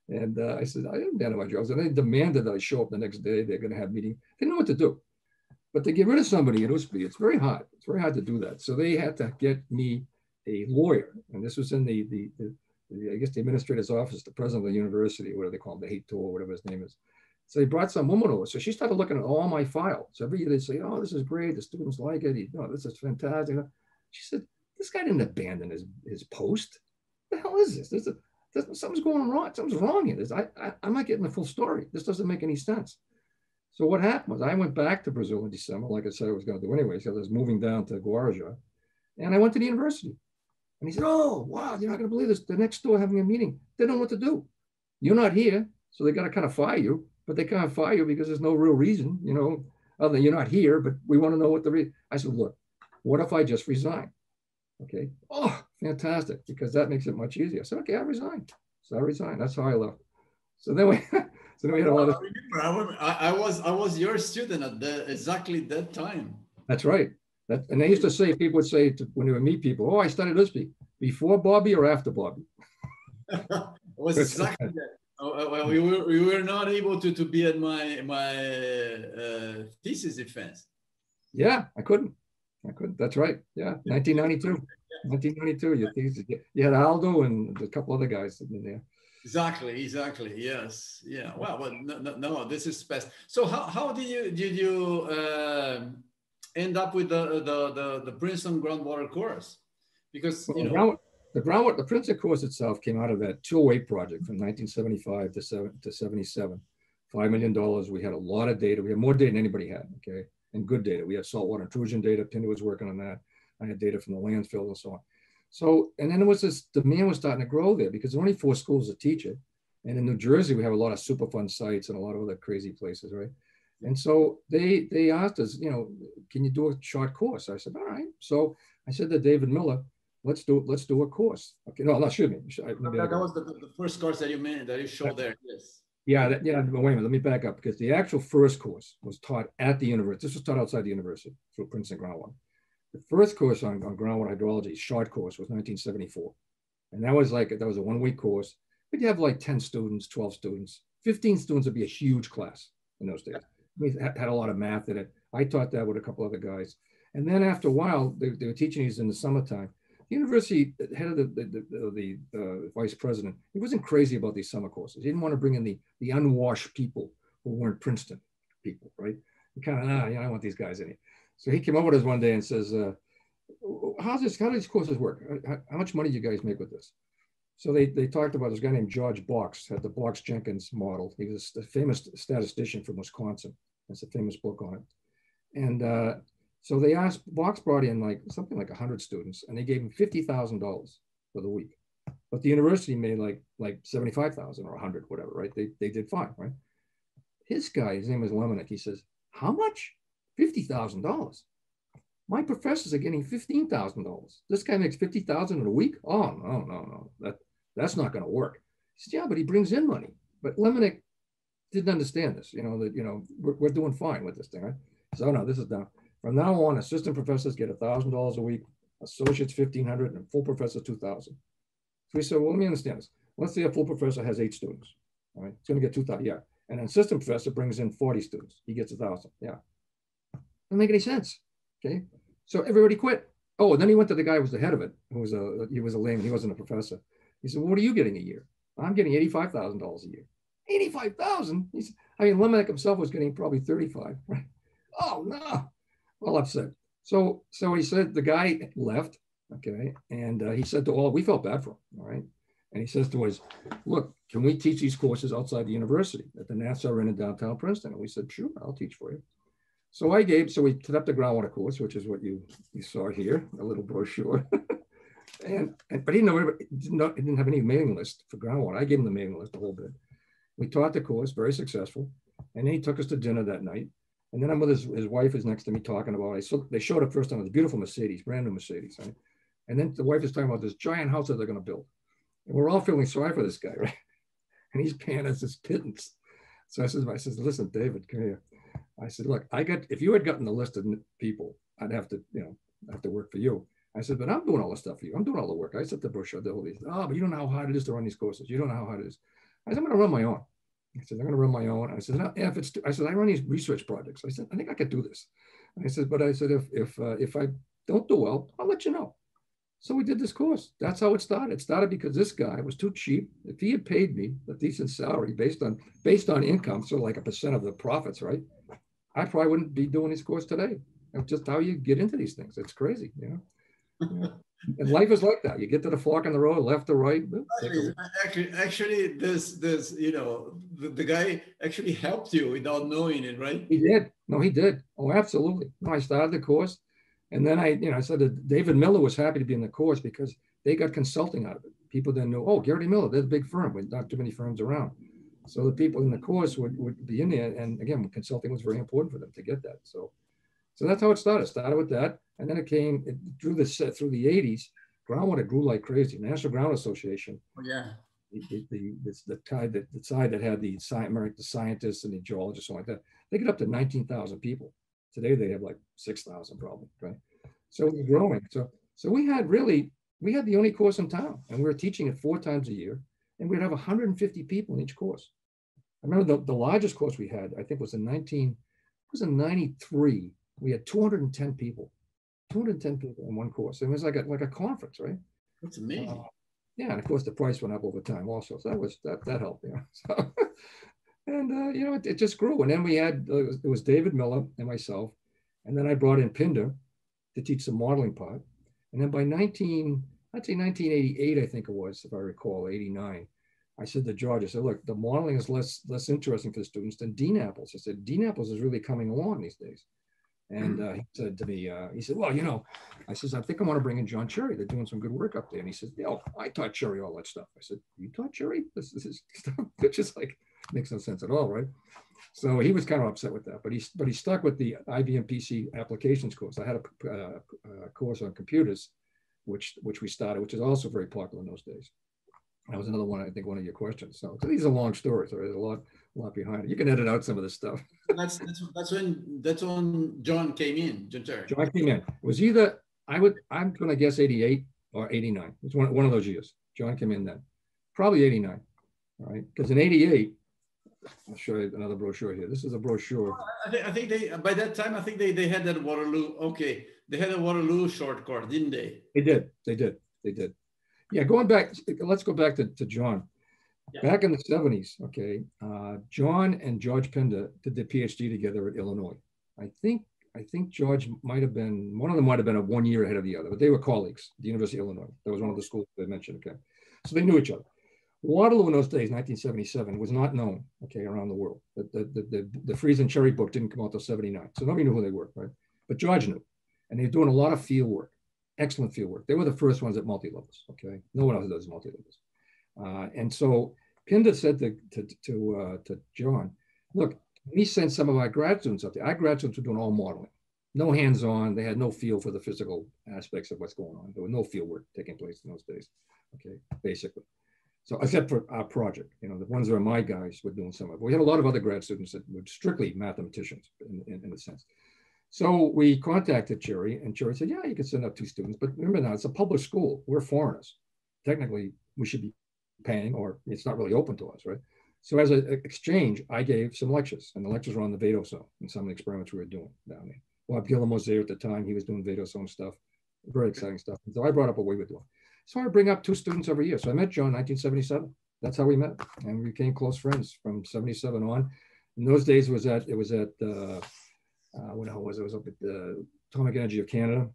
And uh, I said, I abandoned my job. So they demanded that I show up the next day. They're going to have meeting. They didn't know what to do. But to get rid of somebody at USP, it's very hard. It's very hard to do that. So they had to get me a lawyer. And this was in the, the, the, the I guess, the administrator's office, the president of the university, whatever they call him, the hate tool, whatever his name is. So they brought some woman over. So she started looking at all my files. So every year they say, oh, this is great. The students like it. You know, this is fantastic. She said, this guy didn't abandon his, his post. What the hell is this? This, this something's going wrong. Something's wrong here. This, I, I, I'm not getting the full story. This doesn't make any sense. So what happened was I went back to Brazil in December, like I said I was going to do anyway, because I was moving down to Guarujá. And I went to the university. And he said, oh, wow, you're not going to believe this. The next door having a meeting. They don't know what to do. You're not here. So they got to kind of fire you, but they can't fire you because there's no real reason, you know, other than you're not here, but we want to know what the reason. I said, look, what if I just resign? Okay. Oh, fantastic. Because that makes it much easier. I said, okay, I resign. So I resigned. That's how I left. So then we So we had a lot of. I, I was I was your student at the, exactly that time. That's right. That, and they used to say people would say to, when they would meet people, "Oh, I studied Lisby before Bobby or after Bobby." it was exactly that. Oh, well, we were we were not able to to be at my my uh, thesis defense. Yeah, I couldn't. I couldn't. That's right. Yeah, 1992. 1992. Your thesis. You had Aldo and a couple other guys in there. Exactly, exactly. Yes, yeah. Well, but no, no, no, this is best. So how, how did you did you uh, end up with the, the the the Princeton groundwater course? Because well, you know ground, the groundwater the Princeton course itself came out of that 208 project from 1975 to seven to 77. Five million dollars. We had a lot of data. We had more data than anybody had. Okay, and good data. We had saltwater intrusion data. Pinder was working on that. I had data from the landfill and so on. So, and then it was this demand was starting to grow there because there are only four schools that teach it. And in New Jersey, we have a lot of Superfund sites and a lot of other crazy places, right? And so they they asked us, you know, can you do a short course? I said, all right. So I said to David Miller, let's do let's do a course. Okay, no, not excuse me. Maybe that, that was the, the first course that you made that you showed there. Yes. Yeah, that, yeah. But wait a minute. Let me back up because the actual first course was taught at the university. This was taught outside the university through Princeton Groundwater. The first course on, on groundwater hydrology, short course, was 1974. And that was like, that was a one week course. But you have like 10 students, 12 students, 15 students would be a huge class in those days. We had a lot of math in it. I taught that with a couple other guys. And then after a while, they, they were teaching these in the summertime. The university head of the, the, the, the uh, vice president, he wasn't crazy about these summer courses. He didn't want to bring in the, the unwashed people who weren't Princeton people, right? Kind of, ah, yeah, I want these guys in here. So he came over to us one day and says, uh, how's this, how do these courses work? How, how, much money do you guys make with this? So they, they talked about this guy named George Box, had the Box Jenkins model. He was a famous statistician from Wisconsin. That's a famous book on it. And uh, so they asked, Box brought in like something like 100 students and they gave him $50,000 for the week. But the university made like like 75,000 or 100, whatever, right? They, they did fine, right? His guy, his name is Lemonick, he says, how much? $50,000. My professors are getting $15,000. This guy makes 50,000 in a week? Oh, no, no, no. That, that's not going to work. He said, yeah, but he brings in money. But Lemonick didn't understand this, you know, that, you know, we're, we're doing fine with this thing, right? So oh, no, this is down. From now on, assistant professors get $1,000 a week, associates 1500 and full professors 2000 So we said, well, let me understand this. Let's say a full professor has eight students, right? It's going to get 2000 yeah. And an assistant professor brings in 40 students. He gets a 1,000, yeah. Doesn't make any sense, okay? So everybody quit. Oh, and then he went to the guy who was the head of it, who was a, he was a layman, he wasn't a professor. He said, well, what are you getting a year? I'm getting $85,000 a year. 85,000? He said, I mean, Lemonick himself was getting probably 35, right? Oh, no. Well upset. So, so he said the guy left, okay, and uh, he said to all, we felt bad for him, all right? And he says to us, look, can we teach these courses outside the university at the Nassau Inn in downtown Princeton? And we said, sure, I'll teach for you. So I gave, so we set up the groundwater course, which is what you, you saw here, a little brochure. and, and, but he didn't, know, didn't, didn't have any mailing list for groundwater. I gave him the mailing list a whole bit. We taught the course, very successful. And then he took us to dinner that night. And then I'm with his, his wife is next to me talking about, they showed up first time. this beautiful Mercedes, brand new Mercedes. Right? And then the wife is talking about this giant house that they're going to build. And we're all feeling sorry for this guy, right? And he's paying us his pittance. So I says, I said, listen, David, come here. I said, look, I got, if you had gotten the list of people, I'd have to, you know, have to work for you. I said, but I'm doing all the stuff for you. I'm doing all the work. I set the brochure, the whole these. Oh, but you don't know how hard it is to run these courses. You don't know how hard it is. I said, I'm going to run my own. I said, I'm going to run my own. I said, no, if it's, I said, I run these research projects. I said, I think I could do this. I said, but I said, if, if, uh, if I don't do well, I'll let you know. So we did this course. That's how it started. It started because this guy was too cheap. If he had paid me a decent salary based on, based on income, so like a percent of the profits, right? I probably wouldn't be doing this course today. It's just how you get into these things. It's crazy, you know. and life is like that. You get to the fork in the road, left or right. Actually, actually, this, this, you know, the, the guy actually helped you without knowing it, right? He did. No, he did. Oh, absolutely. No, I started the course, and then I, you know, I said that David Miller was happy to be in the course because they got consulting out of it. People then know, oh, Geraghty Miller, they're a big firm with not too many firms around. So the people in the course would, would be in there. And again, consulting was very important for them to get that. So, so that's how it started. Started with that. And then it came it, drew the set through the 80s. Groundwater grew like crazy. National Ground Association. Oh, yeah. The, the, the, side that, the side that had the, the scientists and the geologists and like that, they get up to 19,000 people. Today they have like 6,000 probably, right? So we're growing. So, so we had really, we had the only course in town and we were teaching it four times a year and we'd have 150 people in each course. I remember the, the largest course we had, I think was in 19, it was in 93. We had 210 people, 210 people in one course. It was like a, like a conference, right? That's amazing. Uh, yeah, and of course the price went up over time also. So that was, that, that helped, know. So, and, uh, you know, it, it, just grew. And then we had, uh, it, was, it was David Miller and myself. And then I brought in Pinder to teach the modeling part. And then by 19, I'd say 1988, I think it was, if I recall, 89, I said to George, I said, look, the modeling is less less interesting for the students than DNAPLs. I said, DNAPLs is really coming along these days. And hmm. uh, he said to me, uh, he said, well, you know, I says, I think I want to bring in John Cherry. They're doing some good work up there. And he said, yeah, I taught Cherry all that stuff. I said, you taught Cherry? This, this is stuff that just like makes no sense at all, right? So he was kind of upset with that, but he, but he stuck with the IBM PC applications course. I had a, uh, a course on computers, which, which we started, which is also very popular in those days. That was another one, I think, one of your questions. So, so these are long stories. So There's a lot, a lot behind it. You can edit out some of this stuff. that's, that's that's when that's when John came in. John Cherry. John came in. It was either I would I'm going to guess 88 or 89. It's one one of those years. John came in then, probably 89. All right, because in 88, I'll show you another brochure here. This is a brochure. I think, I think they by that time I think they they had that Waterloo. Okay, they had a Waterloo short course, didn't they? They did. They did. They did. Yeah, going back, let's go back to, to John. Yeah. Back in the 70s, okay, uh, John and George Pinder did their PhD together at Illinois. I think I think George might have been one of them might have been a one year ahead of the other, but they were colleagues the University of Illinois. That was one of the schools they mentioned. Okay, so they knew each other. Waterloo in those days, 1977, was not known, okay, around the world. The, the, the, the, the Freeze and Cherry book didn't come out till 79. So nobody knew who they were, right? But George knew. And they were doing a lot of field work, excellent field work. They were the first ones at multi-levels, okay? No one else does multi-levels. Uh, and so Pinder said to, to, to, uh, to John, look, we sent some of our grad students up there. Our grad students were doing all modeling, no hands-on. They had no feel for the physical aspects of what's going on. There was no field work taking place in those days, okay, basically. So except for our project, you know, the ones that are my guys were doing some of it. We had a lot of other grad students that were strictly mathematicians in, in, in a sense. So we contacted Cherry and Cherry said, yeah, you can send up two students, but remember now it's a public school. We're foreigners. Technically, we should be paying or it's not really open to us, right? So as an exchange, I gave some lectures and the lectures were on the vadose zone and some of the experiments we were doing down there. Bob Gillham was there at the time. He was doing vadose zone stuff, very exciting stuff. And so I brought up what we were doing. So I bring up two students every year. So I met John in 1977. That's how we met, and we became close friends from 77 on. In those days, it was at it was at uh, uh, the hell was it? it was up at the Atomic Energy of Canada,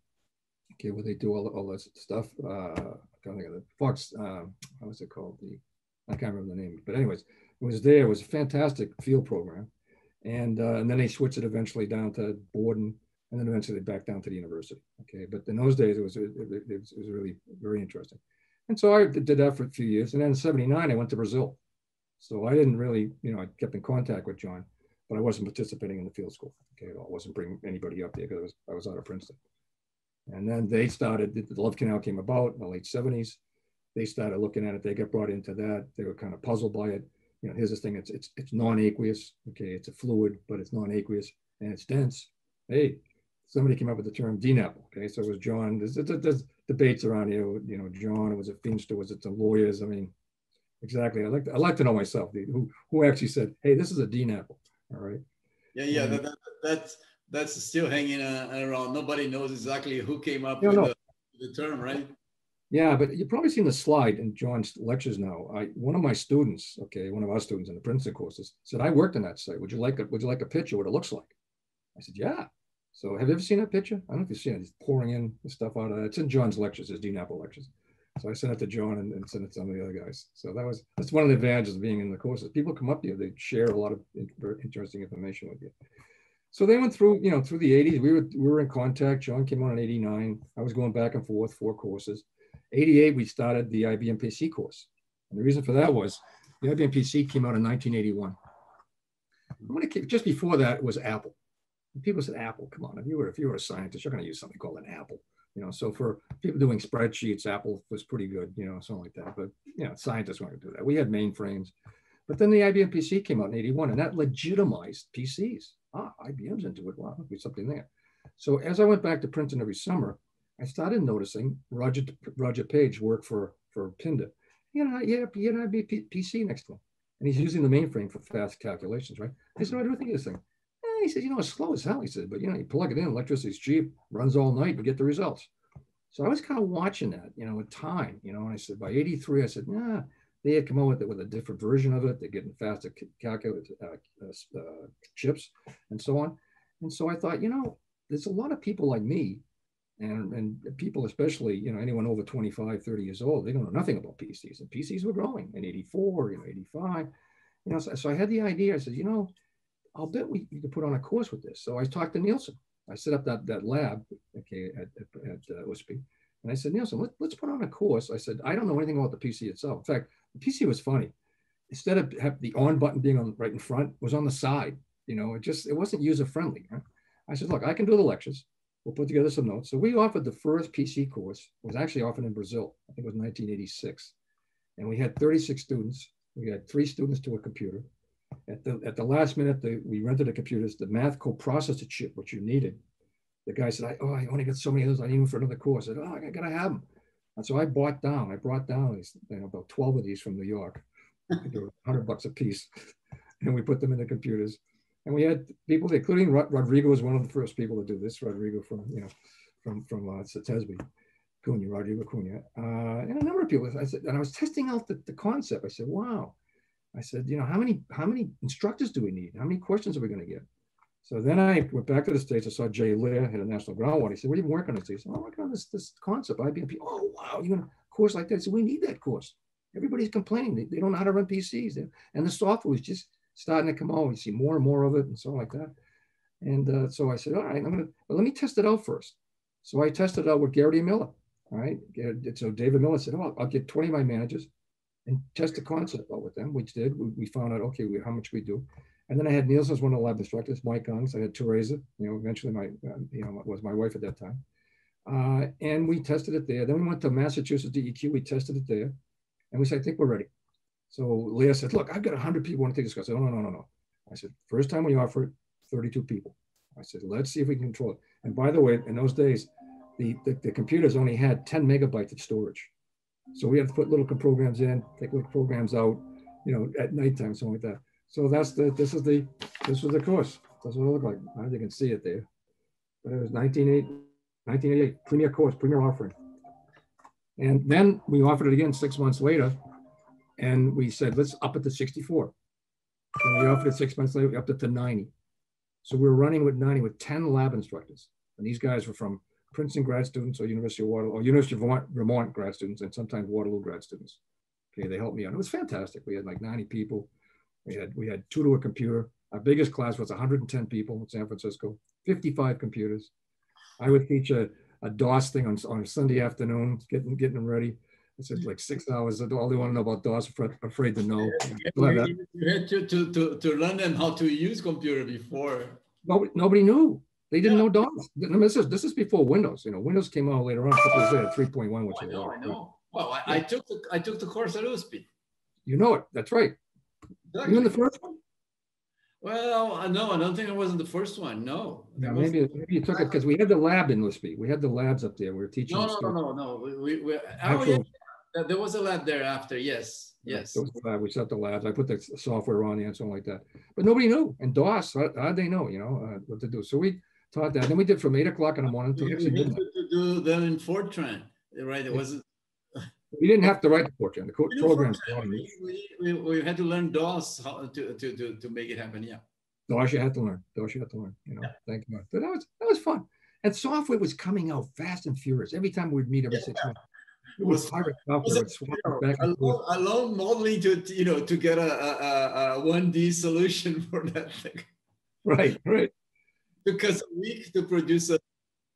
okay, where they do all, all this stuff. Uh, I can't think of the Fox. Uh, what was it called? The I can't remember the name, but anyways, it was there. It was a fantastic field program, and uh, and then they switched it eventually down to Borden and then eventually back down to the university. Okay, but in those days it was it, it, it, was, really very interesting, and so I did that for a few years, and then in '79 I went to Brazil. So I didn't really, you know, I kept in contact with John, but I wasn't participating in the field school. Okay, I wasn't bringing anybody up there because I was I was out of Princeton. And then they started. The Love Canal came about in the late '70s. They started looking at it. They got brought into that. They were kind of puzzled by it. You know, here's this thing. It's it's it's non-aqueous. Okay, it's a fluid, but it's non-aqueous and it's dense. Hey, somebody came up with the term DNAPL. Okay, so it was John. There's, there's, debates around here. You know, John. Was a Finster. Was it the lawyers? I mean, exactly. I like to, I like to know myself who who actually said, "Hey, this is a DNAPL." All right. Yeah, yeah. that, that, that's that's still hanging uh, around. Nobody knows exactly who came up with the, the, term, right? Yeah, but you've probably seen the slide in John's lectures now. I one of my students, okay, one of our students in the Princeton courses, said, "I worked in that site. Would you like a Would you like a picture? Of what it looks like?" I said, "Yeah." So have you ever seen that picture? I don't know if you've seen it. He's pouring in the stuff out of that. It's in John's lectures, his DNAPL lectures. So I sent it to John and, and sent it to some of the other guys. So that was that's one of the advantages of being in the courses. People come up to you, they share a lot of very interesting information with you. So they went through, you know, through the 80s. We were we were in contact. John came on in 89. I was going back and forth, four courses. 88, we started the IBM PC course. And the reason for that was the IBM PC came out in 1981. Just before that was Apple people said Apple, come on, if you were if you were a scientist, you're going to use something called an Apple. You know, so for people doing spreadsheets, Apple was pretty good, you know, something like that. But you know, scientists weren't going to do that. We had mainframes. But then the IBM PC came out in 81 and that legitimized PCs. Ah, IBM's into it. Wow, be something there. So as I went back to Princeton every summer, I started noticing Roger Roger Page worked for for Pinder. You know, yeah, had an IBM PC next to him. And he's using the mainframe for fast calculations, right? I said, what do you think this thing? He says, you know, it's slow as hell. He said, but you know, you plug it in, electricity's cheap, runs all night, and get the results. So I was kind of watching that, you know, with time, you know, and I said, by 83, I said, nah, they had come out with, it, with a different version of it. They're getting faster calculate uh, uh, chips and so on. And so I thought, you know, there's a lot of people like me and, and people, especially, you know, anyone over 25, 30 years old, they don't know nothing about PCs and PCs were growing in 84, you know, 85, you know, so, so I had the idea, I said, you know, I'll bet we, we could put on a course with this. So I talked to Nilson. I set up that, that lab okay, at, at, uh. And I said, Nilson, let, let's put on a course. I said, I don't know anything about the PC itself. In fact, the PC was funny. Instead of have the on button being on right in front, was on the side. You know, it just, it wasn't user friendly. Right? I said, look, I can do the lectures. We'll put together some notes. So we offered the first PC course. It was actually offered in Brazil. I think it was 1986. And we had 36 students. We had three students to a computer at the, at the last minute, we rented the computers, the math coprocessor chip, which you needed. The guy said, I, oh, I only got so many of those. I need them for another course. I said, oh, I got to have them. And so I bought down, I brought down these, you know, about 12 of these from New York. they were 100 bucks a piece. And we put them in the computers. And we had people, including Rodrigo was one of the first people to do this. Rodrigo from, you know, from, from uh, CETESB, Cunha, Rodrigo Cunha. Uh, and a number of people. I said, and I was testing out the, the concept. I said, wow, I said, you know, how many how many instructors do we need? How many questions are we going to get? So then I went back to the States. I saw Jay Lehr, head of National Groundwater. He said, what are you working on? He said, I'm working on this, this concept, IBMP. Oh, wow, you're going to course like that? I said, we need that course. Everybody's complaining. They, they don't know how to run PCs. They, and the software was just starting to come out. We see more and more of it and so like that. And uh, so I said, all right, I'm gonna, well, let me test it out first. So I tested out with Geraghty Miller. All right. So David Miller said, oh, I'll get 20 of my managers and test the concept out with them, which did. We, we found out, okay, we, how much we do. And then I had Nilson as one of the lab instructors, Mike Gungs. I had Teresa, you know, eventually my, uh, you know, was my wife at that time. Uh, and we tested it there. Then we went to Massachusetts DEQ. We tested it there. And we said, I think we're ready. So Lehr said, look, I've got 100 people want to take this class. I said, no, no, no, no. I said, first time we offer it, 32 people. I said, let's see if we can control it. And by the way, in those days, the, the, the computers only had 10 megabytes of storage. So we had to put little programs in, take little programs out, you know, at nighttime, something like that. So that's the, this is the, this was the course. That's what it looked like. I don't think you can see it there. But it was 1988, premier course, premier offering. And then we offered it again six months later. And we said, let's up it to 64. And we offered it six months later, we upped it to 90. So we were running with 90 with 10 lab instructors. And these guys were from Princeton grad students or University of Waterloo or University of Vermont, Vermont grad students and sometimes Waterloo grad students. Okay, they helped me out. It was fantastic. We had like 90 people. We had we had two to a computer. Our biggest class was 110 people in San Francisco, 55 computers. I would teach a, a DOS thing on, on a Sunday afternoon, getting getting them ready. I said like six hours. All they want to know about DOS, afraid to know. You had to, to, to, to learn them how to use computer before. Nobody, nobody knew. They didn't yeah. know DOS. I mean, this is this is before Windows. You know, Windows came out later on. At 3.1, which oh, I know, I know. Well, I, yeah. I, took the I took the course at USP. You know it. That's right. Exactly. You in the first one? Well, no, I don't think it wasn't the first one. No. Yeah, maybe, maybe you took it because we had the lab in USP. We had the labs up there. We were teaching. No, no, no, no, no. We, we, we oh, yeah, there was a lab there after, yes, yes. There was a lab. We set the labs. I put the software on there and something like that. But nobody knew. And DOS, how, how they know, you know, uh, what to do? So we that. Then we did from eight o'clock in the morning needed to do that in Fortran, right? It wasn't. We didn't have to write the Fortran. The co- programs. We, we, we, had to learn DOS how to, to, to, to make it happen. Yeah. DOS you had to learn. DOS you had to learn. You know. Yeah. Thank you. But that was that was fun. And software was coming out fast and furious. Every time we'd meet every yeah. six months. It was, pirate software. It, back alone, alone modeling to you know to get a, a, a 1D solution for that thing. Right, right. Because a week to produce a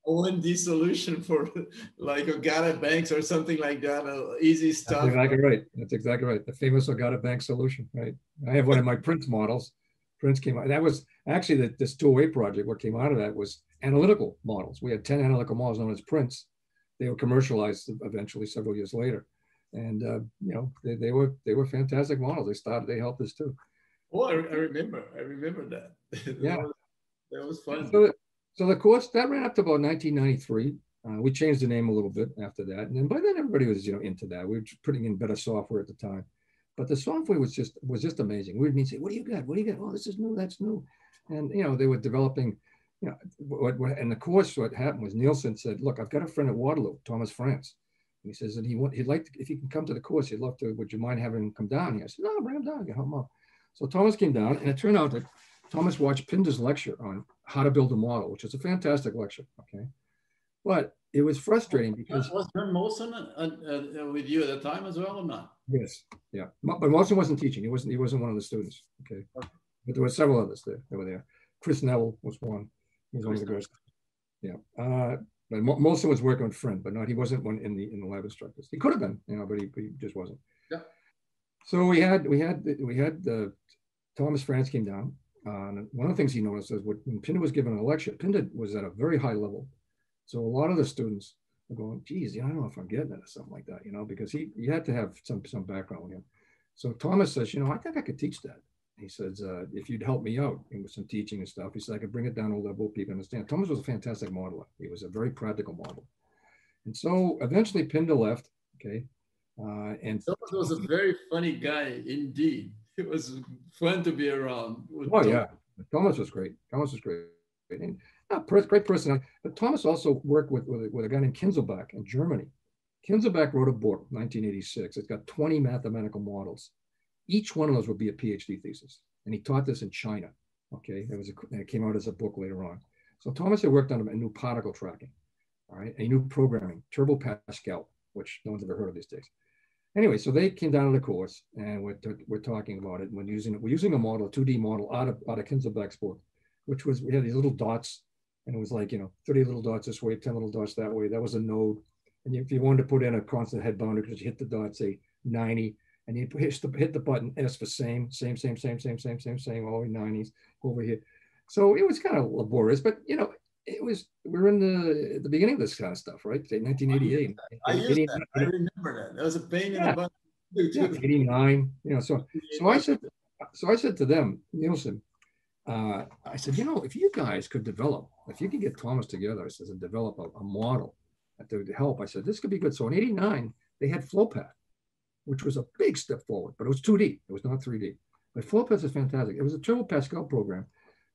1D solution for like Ogata Banks or something like that, uh, easy stuff. That's exactly right. That's exactly right. The famous Ogata Bank solution, right? I have one of my Prince models. Prince came out. That was actually the, this two-way project. What came out of that was analytical models. We had 10 analytical models known as Prince they were commercialized eventually several years later. And uh, you know, they, they were they were fantastic models. They started, they helped us too. Oh, I, I remember. I remember that. yeah, that was, fun. So, so the course that ran up to about 1993. Uh, we changed the name a little bit after that, and then by then everybody was you know into that. We were putting in better software at the time, but the software was just was just amazing. We'd mean say, "What do you got? What do you got? Oh, this is new. That's new," and you know they were developing you know, what, what, and the course, what happened was Nilson said, look, I've got a friend at Waterloo, Thomas Franz. And he says, and he want, he'd like to, if he can come to the course, he'd love to, would you mind having him come down here? I said, no, bring him down, get him up. So Thomas came down and it turned out that Thomas watched Pinder's lecture on how to build a model, which is a fantastic lecture, okay? But it was frustrating because- Was Vern Molson uh, uh, with you at the time as well or not? Yes, yeah. But Molson wasn't teaching, he wasn't, he wasn't one of the students, okay? okay. But there were several others there that were there. Chris Neville was one. He's one of the girls. Yeah. Uh, but Molson was working with Frind, but not he wasn't one in the in the lab instructors. He could have been, you know, but he, he just wasn't. Yeah. So we had we had we had the Thomas Franz came down. And one of the things he noticed is when Pinder was given a lecture, Pinder was at a very high level. So a lot of the students are going, geez, I don't know if I'm getting it or something like that, you know, because he, he had to have some, some background with him. So Thomas says, you know, I think I could teach that. He says, uh, if you'd help me out with some teaching and stuff, he said, I could bring it down to a level people understand. Thomas was a fantastic modeler. He was a very practical model. And so eventually Pinder left, okay. Uh, and Thomas was a very funny guy indeed. It was fun to be around. Oh Thomas. yeah, Thomas was great. Thomas was great. And, uh, great person. But Thomas also worked with, with, with a guy named Kinzelbach in Germany. Kinzelbach wrote a book, 1986. It's got 20 mathematical models each one of those would be a PhD thesis. And he taught this in China. Okay, it was a, it came out as a book later on. So Thomas had worked on a new particle tracking, all right, a new programming, Turbo Pascal, which no one's ever heard of these days. Anyway, so they came down to the course and we're, we're talking about it. We're using we're using a model, a 2D model out of out of Kinzelbach's book, which was we had these little dots, and it was like you know 30 little dots this way, 10 little dots that way. That was a node. And if you wanted to put in a constant head boundary, because you hit the dot, say 90, and you hit the, hit the button S for same, same, same, same, same, same, same, same, all 90s over here. So it was kind of laborious, but you know, it was we are in the the beginning of this kind of stuff, right? 1988. I, used that. I remember that. That was a pain yeah. in the butt. Yeah, 89. You know, so so I said so I said to them, Nilson, uh, I said, you know, if you guys could develop, if you could get Thomas together, I said, and develop a, a model to, to help, I said, this could be good. So in 89, they had FlowPath, which was a big step forward, but it was 2D. It was not 3D. But FlowPath is fantastic. It was a Turbo Pascal program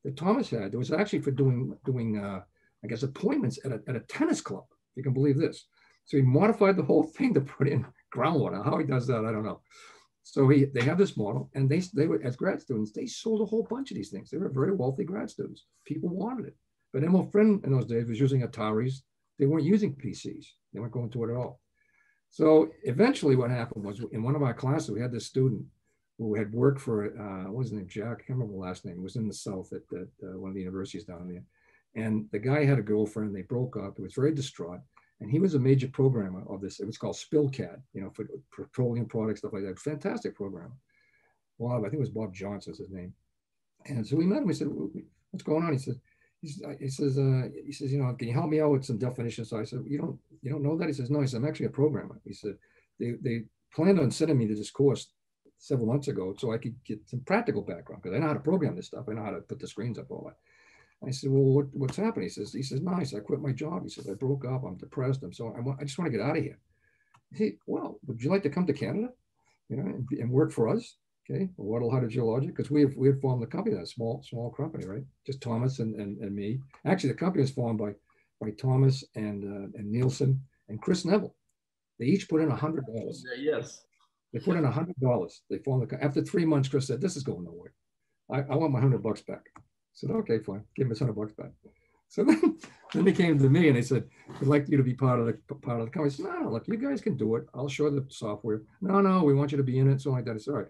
that Thomas had. It was actually for doing, doing uh, I guess, appointments at a, at a tennis club. You can believe this. So he modified the whole thing to put in groundwater. How he does that, I don't know. So he, they have this model, and they, they were as grad students, they sold a whole bunch of these things. They were very wealthy grad students. People wanted it. But Emil Frind in those days was using Ataris. They weren't using PCs. They weren't going to it at all. So eventually, what happened was in one of our classes, we had this student who had worked for, uh, what was his name? Jack, I can't remember the last name, was in the South at, at uh, one of the universities down there. And the guy had a girlfriend, they broke up. It was very distraught. And he was a major programmer of this. It was called SpillCAD, you know, for petroleum products, stuff like that. Fantastic program. Bob, I think it was Bob Johnson's his name. And so we met him. We said, "What's going on?" He said, "He says, uh, he says, you know, can you help me out with some definitions?" So I said, "You don't, you don't know that?" He says, "No." He "I'm actually a programmer." He said, "They, they planned on sending me to this course several months ago so I could get some practical background because I know how to program this stuff. I know how to put the screens up all that." I said, well, what, what's happening? He says, he says, nice. I quit my job. He says, I broke up. I'm depressed. I'm so, I, want, I just want to get out of here. He, well, would you like to come to Canada, you know, and, and work for us? Okay. Waterloo Hydrogeologic, because we have, we had formed the company, that small, small company, right? Just Thomas and, and, and me. Actually, the company was formed by, by Thomas and, uh, and Nilson and Chris Neville. They each put in a hundred dollars. Yes. They put in hundred dollars. They formed the, after three months, Chris said, this is going nowhere. I, I want my hundred bucks back said, okay, fine. Give him his hundred bucks back. So then, then they came to me and they said, we'd like you to be part of the part of the company. I said, no, look, you guys can do it. I'll show the software. No, no, we want you to be in it. So like that. I said, all right.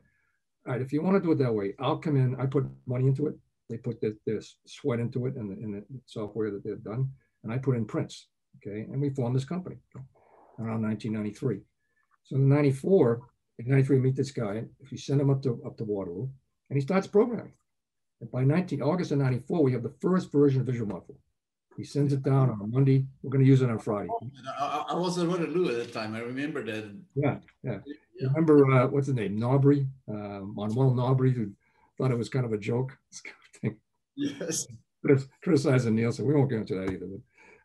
All right, if you want to do it that way, I'll come in. I put money into it. They put their, their sweat into it and the, in the software that they've done. And I put in Prince. Okay. And we formed this company around 1993. So in 94, in 93, meet this guy. If you send him up to up to Waterloo and he starts programming. And by 19, August of 94, we have the first version of Visual MODFLOW. He sends it down on a Monday. We're going to use it on Friday. I, I was at Waterloo at the time. I remember that. Yeah, yeah. yeah. Remember uh, what's his name? Nobry, uh, Manuel Nobry, who thought it was kind of a joke. This kind of thing. Yes. Criticizing Nilson. We won't get into that either.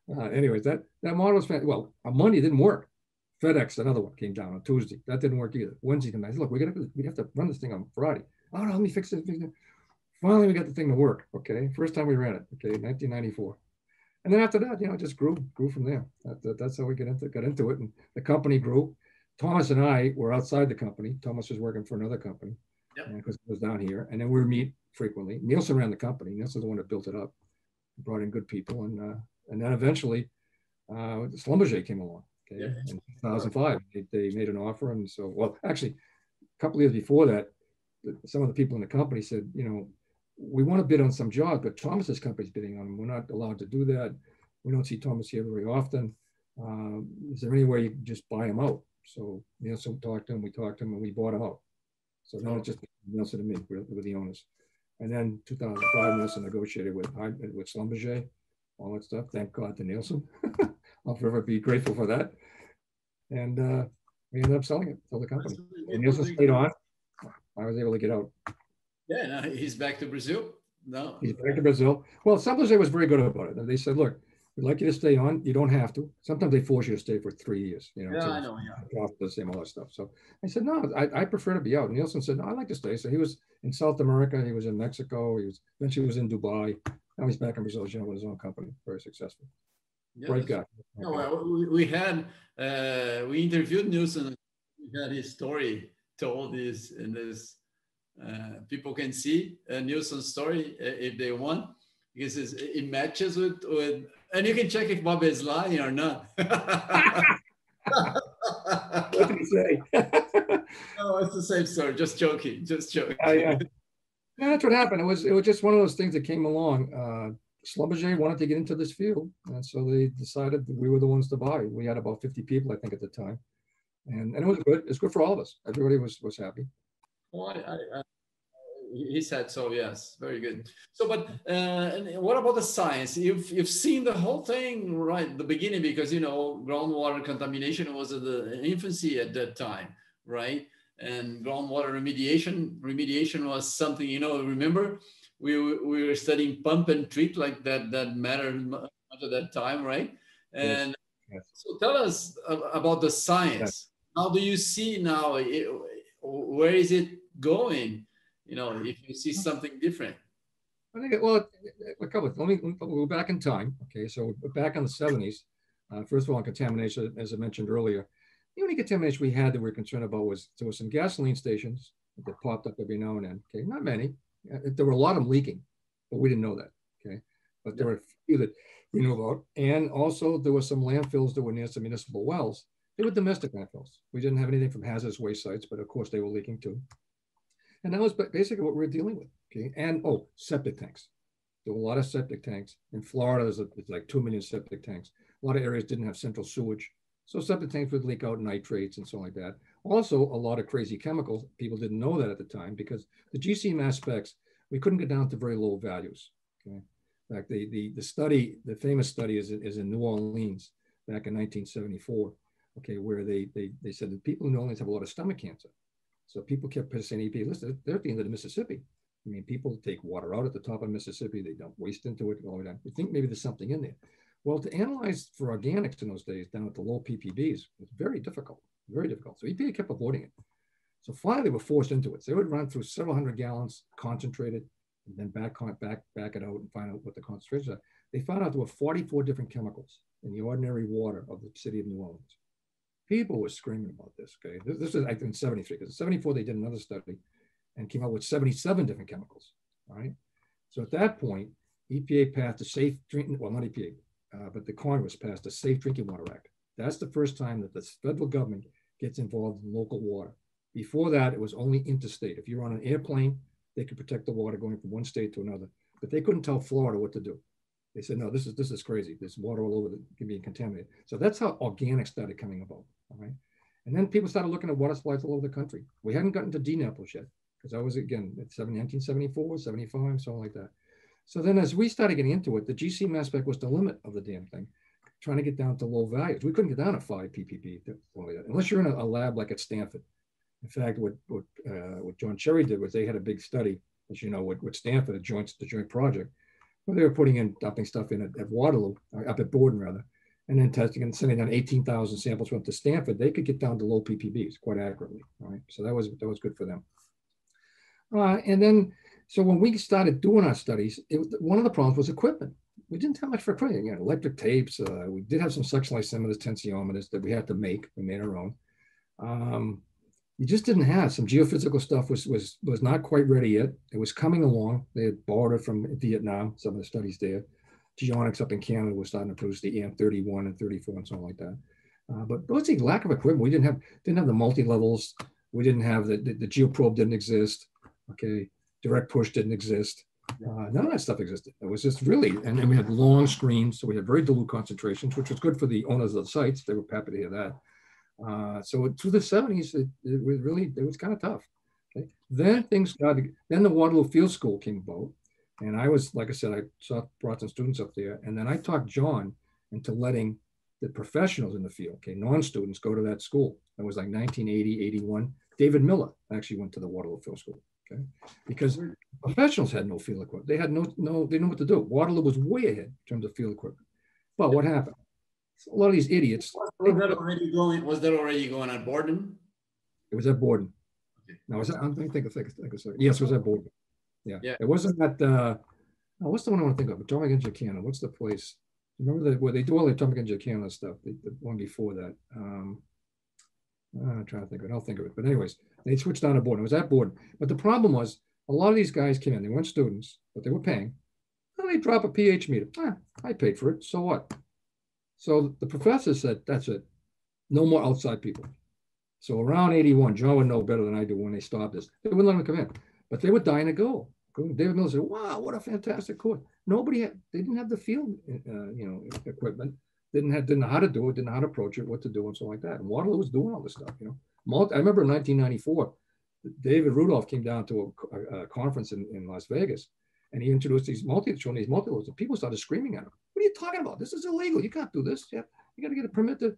But uh, anyways, that that model was well. On Monday didn't work. FedEx, another one came down on Tuesday. That didn't work either. Wednesday came down. Look, we got to we have to run this thing on Friday. Oh no, let me fix it. Fix it. Finally, we got the thing to work. Okay, first time we ran it. Okay, 1994, and then after that, you know, it just grew, grew from there. That, that, that's how we get into got into it, and the company grew. Thomas and I were outside the company. Thomas was working for another company because yep. it was down here, and then we would meet frequently. Nilson ran the company. Nilson's the one that built it up, brought in good people, and uh, and then eventually, uh, Schlumberger came along. Okay, yeah. in 2005, they, they made an offer, and so well, actually, a couple years before that, some of the people in the company said, you know, we want to bid on some jobs, but Thomas's company's bidding on them. We're not allowed to do that. We don't see Thomas here very often. Uh, is there any way you just buy him out? So Nilson talked to him, we talked to him, and we bought him out. So now it's just Nilson and me with, the owners. And then 2005, Nilson negotiated with with Schlumberger, all that stuff. Thank God to Nilson. I'll forever be grateful for that. And uh, we ended up selling it to the company. And Nilson stayed on. I was able to get out. Yeah, no, he's back to Brazil. No, he's back to Brazil. Well, Schlumberger was very good about it. And they said, "Look, we'd like you to stay on. You don't have to. Sometimes they force you to stay for three years. You know, yeah, I know. Yeah, the same all that stuff. So I said, "No, I, I prefer to be out." Nilson said, "No, I like to stay." So he was in South America. He was in Mexico. He was eventually was in Dubai. Now he's back in Brazil, you know, with his own company. Very successful. Yeah, Great guy. No, well, we, we had uh, we interviewed Nilson. We had his story told this in this uh, people can see uh, Nilson's story uh, if they want, because it matches with, with, and you can check if Bob is lying or not. what did he say. oh, it's the same story. Just joking. Just joking. Uh, yeah. yeah. that's what happened. It was it was just one of those things that came along. Schlumberger wanted to get into this field, and so they decided we were the ones to buy. We had about 50 people, I think, at the time, and and it was good. It's good for all of us. Everybody was was happy. Well, I, I, he said so. Yes, very good. So, but uh, what about the science? You've you've seen the whole thing right the beginning because you know groundwater contamination was at the infancy at that time, right? And groundwater remediation remediation was something you know. Remember, we we were studying pump and treat like that that mattered much at that time, right? And yes. Yes. so, tell us about the science. Yes. How do you see now? Where is it going? you know, if you see something different? I think, well, a couple of, let me we'll go back in time. Okay, so back in the 70s, uh, first of all, contamination, as I mentioned earlier, the only contamination we had that we are concerned about was there were some gasoline stations that popped up every now and then. Okay, not many. Uh, there were a lot of them leaking, but we didn't know that. Okay, but there were a few that we knew about, and also there were some landfills that were near some municipal wells. They were domestic landfills. We didn't have anything from hazardous waste sites, but of course they were leaking too. And that was basically what we are dealing with. Okay. And oh, septic tanks. There were a lot of septic tanks. In Florida, there's, a, there's like 2 million septic tanks. A lot of areas didn't have central sewage. So septic tanks would leak out nitrates and so like that. Also, a lot of crazy chemicals. People didn't know that at the time because the GC mass specs, we couldn't get down to very low values. Okay. In fact, the, the, the study, the famous study is, is in New Orleans back in 1974, okay, where they, they, they said that people in New Orleans have a lot of stomach cancer. So people kept saying, EP, listen, they're at the end of the Mississippi. I mean, people take water out at the top of Mississippi, they dump waste into it all the time. You think maybe there's something in there. Well, to analyze for organics in those days down at the low ppbs was very difficult, very difficult. So EPA kept avoiding it. So finally, they were forced into it. So they would run through several hundred gallons concentrated, and then back, back, back it out and find out what the concentrations are. They found out there were 44 different chemicals in the ordinary water of the city of New Orleans people were screaming about this. Okay, this, this is in '73 because in '74 they did another study and came out with 77 different chemicals. Right. So at that point, EPA passed a safe drinking. Well, not EPA, uh, but the Congress passed a Safe Drinking Water Act. That's the first time that the federal government gets involved in local water. Before that, it was only interstate. If you're on an airplane, they could protect the water going from one state to another, but they couldn't tell Florida what to do. They said, no, this is this is crazy. There's water all over that can be contaminated. So that's how organic started coming about. All right. And then people started looking at water supplies all over the country. We hadn't gotten to DNAPLs yet because that was, again, at 1974, 75, something like that. So then as we started getting into it, the GC mass spec was the limit of the damn thing, trying to get down to low values. We couldn't get down to 5 ppb unless you're in a, lab like at Stanford. In fact, what, what, uh, what John Cherry did was they had a big study, as you know, with, with Stanford, a joint, the joint project, where they were putting in, dumping stuff in at, at Waterloo, up at Borden rather, and then testing and sending down 18,000 samples went to Stanford, they could get down to low ppbs quite accurately. Right, so that was that was good for them. Uh, and then, so when we started doing our studies, it, one of the problems was equipment. We didn't have much for equipment. You know, electric tapes. Uh, we did have some suction lysimeters, tensiometers that we had to make. We made our own. Um, you just didn't have some geophysical stuff was was was not quite ready yet. It was coming along. They had borrowed it from Vietnam. Some of the studies there. Geonics up in Canada was starting to produce the AMP 31 and 34 and something like that. Uh, but see, lack of equipment. We didn't have didn't have the multi levels. We didn't have the, the, the geoprobe didn't exist. Okay, direct push didn't exist. Uh, none of that stuff existed. It was just really, and then we had long screens, so we had very dilute concentrations, which was good for the owners of the sites. They were happy to hear that. Uh, so through the 70s, it, it, was really, it was kind of tough. Okay. Then things started, then the Waterloo Field School came about. And I was, like I said, I saw, brought some students up there. And then I talked John into letting the professionals in the field, okay, non-students go to that school. That was like 1980, 81. David Miller actually went to the Waterloo Field School, okay? Because professionals had no field equipment. They had no, no, they knew what to do. Waterloo was way ahead in terms of field equipment. But what happened? A lot of these idiots. Was that already going, was that already going at Borden? It was at Borden. Okay. No, was that, I'm thinking, think, think, think, yes, it was at Borden. Yeah. yeah. It wasn't that. Uh, oh, what's the one I want to think of? Atomic Energy Canada. What's the place? Remember that where they do all the Atomic Energy Canada stuff? The, the one before that. Um, I'm trying to think of it. I'll think of it. But anyways, they switched on a board. It was that board. But the problem was a lot of these guys came in. They weren't students, but they were paying. And they drop a pH meter. Ah, I paid for it. So what? So the professor said, that's it. No more outside people. So around 81, John would know better than I do when they stopped this. They wouldn't let them come in, but they were dying to go. David Miller said, "Wow, what a fantastic course!" Nobody had, they didn't have the field, uh, you know, equipment. Didn't have, didn't know how to do it, didn't know how to approach it, what to do, and so like that. And Waterloo was doing all this stuff, you know. I remember in 1994, David Rudolph came down to a, a, a conference in, in Las Vegas, and he introduced these multi, showing these multi and people started screaming at him. What are you talking about? This is illegal. You can't do this. Yeah, you got to get a permit to.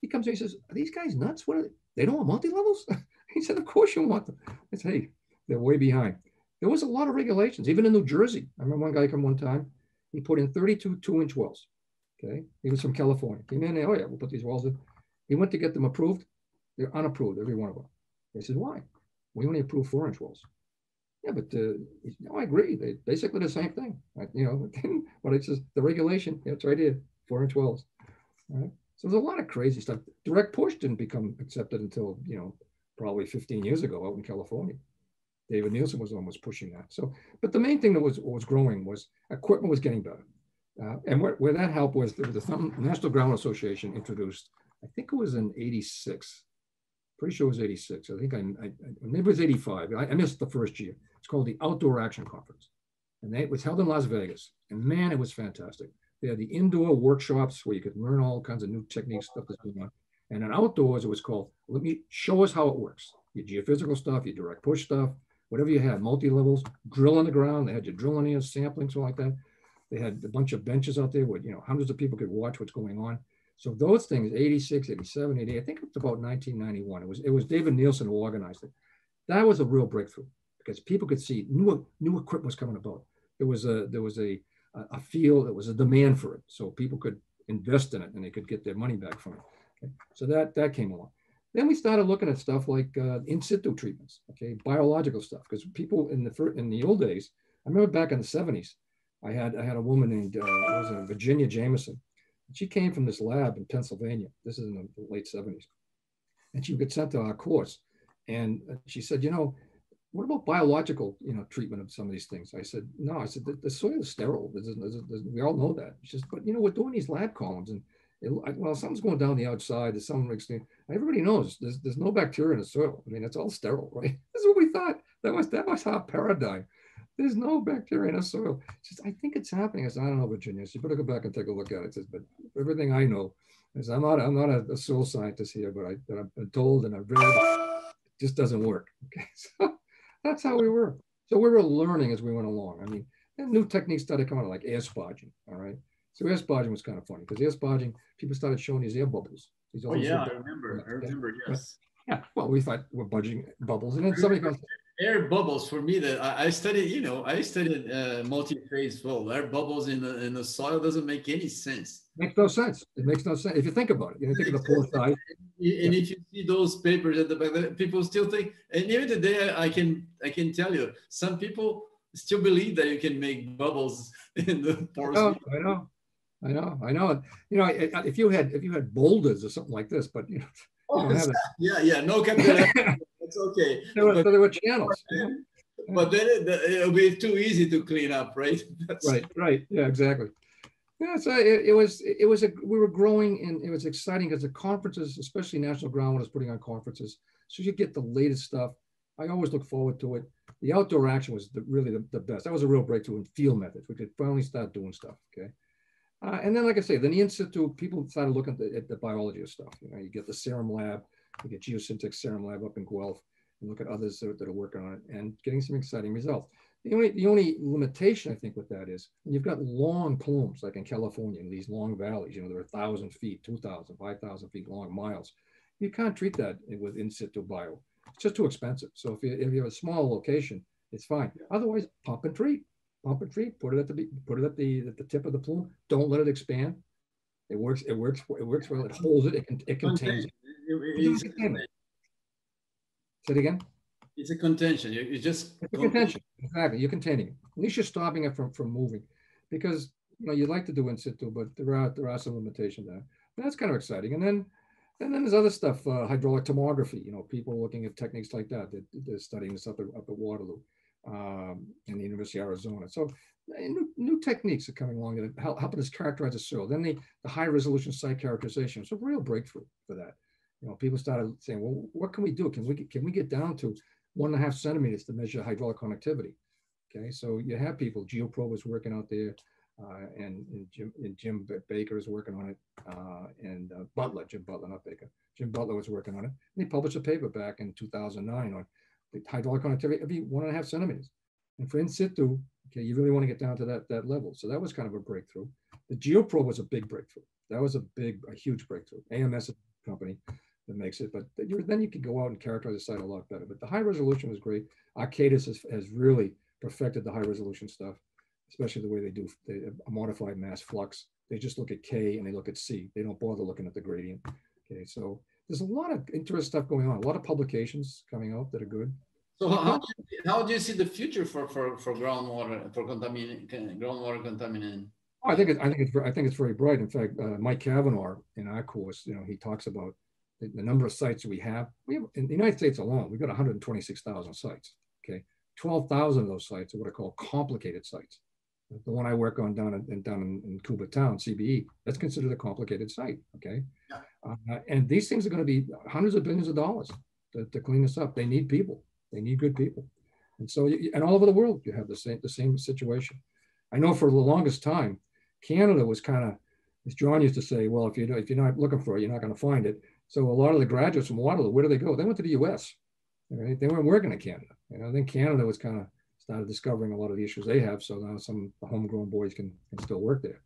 He comes in, he says, "Are these guys nuts? What are they? They don't want multi levels." he said, "Of course you want them." I said, "Hey, they're way behind." There was a lot of regulations, even in New Jersey. I remember one guy come one time. He put in 32 two-inch wells. Okay, he was from California. Came in, and, oh yeah, we'll put these wells in. He went to get them approved. They're unapproved, every one of them. He said, why? We only approve four-inch wells. Yeah, but uh, no, I agree. They basically the same thing. you know, but it's just the regulation. It's right here, four-inch wells. Right? So there's a lot of crazy stuff. Direct push didn't become accepted until you know probably 15 years ago out in California. David Nielsen was the one was pushing that. So, but the main thing that was was growing was equipment was getting better, uh, and where, where that helped was the, the National Ground Association introduced. I think it was in '86. Pretty sure it was '86. I think I, I, maybe it was '85. I, I, missed the first year. It's called the Outdoor Action Conference, and they, it was held in Las Vegas. And man, it was fantastic. They had the indoor workshops where you could learn all kinds of new techniques, stuff that's going on. And then outdoors, it was called, let me show us how it works. Your geophysical stuff, your direct push stuff, whatever you had, multi-levels, drill on the ground. They had you drill in sampling, so like that. They had a bunch of benches out there where, you know, hundreds of people could watch what's going on. So those things, 86, 87, 88, I think it's about 1991. It was, it was David Nielsen who organized it. That was a real breakthrough because people could see new, new equipment was coming about. There was a, there was a, a field, there was a demand for it. So people could invest in it and they could get their money back from it. Okay? So that, that came along. Then we started looking at stuff like uh, in situ treatments, okay, biological stuff, because people in the in the old days, I remember back in the 70s, I had I had a woman named uh, was it Virginia Jameson. She came from this lab in Pennsylvania. This is in the late 70s, and she got sent to our course, and uh, she said, you know, what about biological, you know, treatment of some of these things? I said, no. I said the, the soil is sterile. There's, there's, there's, we all know that. She says, but you know, we're doing these lab columns, and it, well, something's going down the outside. There's some extreme. Everybody knows there's, there's no bacteria in the soil. I mean, it's all sterile, right? This is what we thought. That was that was our paradigm. There's no bacteria in the soil. Just, I think it's happening. I said, I don't know, Virginia. So you better go back and take a look at it. Says, but everything I know is I'm not I'm not a, a soil scientist here, but I that I've been told and I've read it just doesn't work. Okay, so that's how we were. So we were learning as we went along. I mean, new techniques started coming out like air sparging. All right. So air sparging was kind of funny because air sparging, people started showing these air bubbles. These oh yeah, I remember. I remember. Yes. Yeah. Well, we thought we're budging bubbles, and then somebody goes. Air bubbles for me that I, I studied, you know, I studied uh, multi-phase flow. Air bubbles in the in the soil doesn't make any sense. Makes no sense. It makes no sense if you think about it. You think of the poor side. And if you see those papers at the back, people still think. And even today, I can I can tell you, some people still believe that you can make bubbles in the pores. Oh, I know. I know, I know. You know, if you had if you had boulders or something like this, but you know, oh, you yeah, yeah, no It's okay. There were, but, there were channels. But then it, will be too easy to clean up, right? That's, right, right. Yeah, exactly. Yeah, so it, it, was it was a we were growing and it was exciting because the conferences, especially National Ground was putting on conferences, so you get the latest stuff. I always look forward to it. The outdoor action was the, really the, the best. That was a real breakthrough in field methods. We could finally start doing stuff. Okay. Uh, and then, like I say, then the institute, people started looking at the, at the, biology of stuff. You know, you get the SiREM lab, you get Geosyntec SiREM lab up in Guelph, and look at others that, that, are working on it and getting some exciting results. The only, the only limitation I think with that is you've got long plumes, like in California, in these long valleys, you know, they're a thousand feet, 2,000, 5,000 feet long miles. You can't treat that with in situ bio. It's just too expensive. So if you, if you have a small location, it's fine. Otherwise, pump and treat pump and treat, put it at the put it at the at the tip of the plume. Don't let it expand. It works. It works. It works well. It holds it. It, it contains it. It, it Say it again. It's a contention. You, you just it's a contention. Exactly. You're containing it. At least you're stopping it from from moving, because you know you'd like to do in situ, but there are there are some limitations there. But that's kind of exciting. And then and then there's other stuff, uh, hydraulic tomography. You know, people looking at techniques like that. They're, they're studying this up at, up at Waterloo um, in the University of Arizona. So new, new techniques are coming along that help, helping us characterize the soil. Then the, the high resolution site characterization. It's a real breakthrough for that. You know, people started saying, well, what can we do? Can we can we get down to one and a half centimeters to measure hydraulic conductivity? Okay, so you have people, Geoprobe was working out there, uh, and, and, Jim, and Jim Baker is working on it, uh, and uh, Butler, Jim Butler, not Baker, Jim Butler was working on it. And he published a paper back in 2009 on the hydraulic conductivity every one and a half centimeters. And for in situ, okay, you really want to get down to that, that level. So that was kind of a breakthrough. The Geoprobe was a big breakthrough. That was a big, a huge breakthrough. AMS company that makes it, but then you can go out and characterize the site a lot better. But the high resolution was great. Arcadis has, has really perfected the high resolution stuff, especially the way they do they, a modified mass flux. They just look at K and they look at C. They don't bother looking at the gradient. Okay, so there's a lot of interesting stuff going on. A lot of publications coming out that are good. So how do you, how do you see the future for for for groundwater for contaminant groundwater contaminant? Oh, I think it, I think it's I think it's very bright. In fact, uh, Mike Kavanaugh in our course, you know, he talks about the, the number of sites we have. We have in the United States alone, we've got 126,000 sites. Okay, 12,000 of those sites are what I call complicated sites. The one I work on down in, down in, in Cuba Town, CBE, that's considered a complicated site. Okay. Yeah. Uh, and these things are going to be hundreds of billions of dollars to, to, clean this up. They need people. They need good people. And so, you, and all over the world, you have the same, the same situation. I know for the longest time, Canada was kind of, as John used to say, well, if, you, if you're not looking for it, you're not going to find it. So a lot of the graduates from Waterloo, where do they go? They went to the U.S. Right? They weren't working in Canada. You know, then Canada was kind of started discovering a lot of the issues they have. So now some homegrown boys can, can still work there.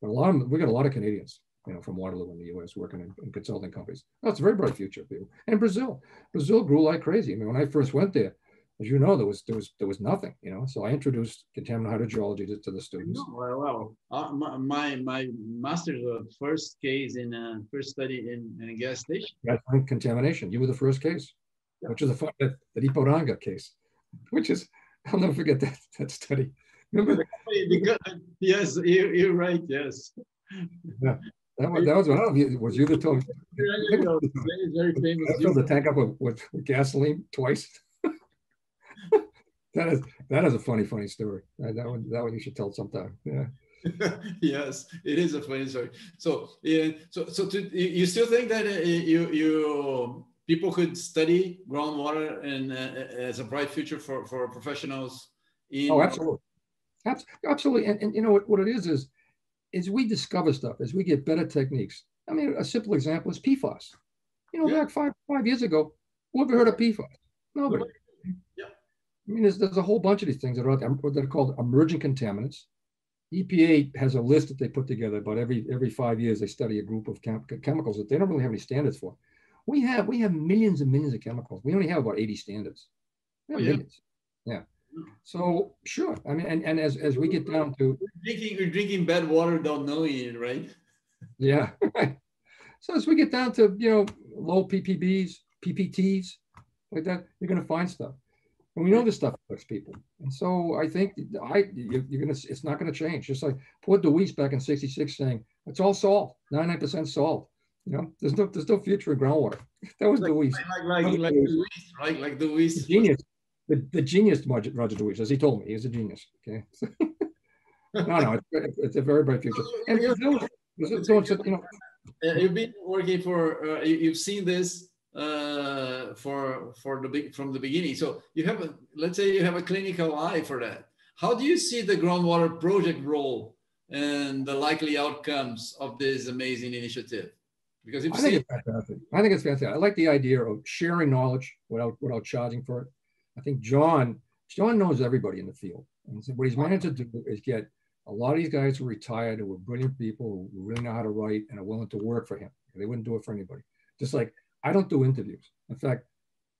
But a lot of we got a lot of Canadians, you know, from Waterloo in the U.S. working in, in consulting companies. That's a very bright future, people. And Brazil, Brazil grew like crazy. I mean, when I first went there, as you know, there was there was there was nothing, you know. So I introduced contaminant hydrogeology to, to the students. well, well uh, my my master's first case in uh, first study in, in a gas station. Gas contamination. You were the first case, yeah. which is the the, the Ipiranga case, which is I'll never forget that that study. Remember? because, yes, you, you're right. Yes. Yeah. That was, that was one of you. Was you that told me? Very famous. I filled the tank up with, with gasoline twice. That is that is a funny, funny story. That one, that one you should tell sometime. Yeah. yes, it is a funny story. So, yeah, so so to, you still think that uh, you you people could study groundwater and uh, as a bright future for, for professionals in oh absolutely absolutely and, and you know what, what it is is is we discover stuff as we get better techniques i mean a simple example is pfas you know yeah. back five five years ago who ever heard of pfas nobody yeah i mean there's, there's a whole bunch of these things that are, out there um, that are called emerging contaminants EPA has a list that they put together, but every every five years they study a group of chem- chemicals that they don't really have any standards for. We have we have millions and millions of chemicals. We only have about 80 standards. We have oh, yeah. millions. Yeah. So sure. I mean, and, and as, as we get down to we're drinking, we're drinking bad water, don't knowing it, right? Yeah. so as we get down to you know low PPBs, PPTs, like that, you're going to find stuff. And we know this stuff affects people. And so I think I you're, you're gonna it's not going to change. Just like Port DeWiest back in '66 saying it's all salt, 99% salt. You know, there's no there's no future in groundwater. That was like, DeWiest. Like like, like DeWiest, right? Like DeWiest. The genius. The, the genius Roger, Roger DeWiest, as he told me, he's a genius. Okay. no, no, it's, it's, a very bright future. And Brazil, Brazil, you know, you've been working for uh, you've seen this uh, for for the big from the beginning. So you have a let's say you have a clinical eye for that. How do you see the groundwater project role and the likely outcomes of this amazing initiative? Because I think it's fantastic. I think it's fantastic. I like the idea of sharing knowledge without without charging for it. I think John John knows everybody in the field, and so what he's wanting to do is get a lot of these guys who are retired who are brilliant people who really know how to write and are willing to work for him. They wouldn't do it for anybody. Just like I don't do interviews. In fact,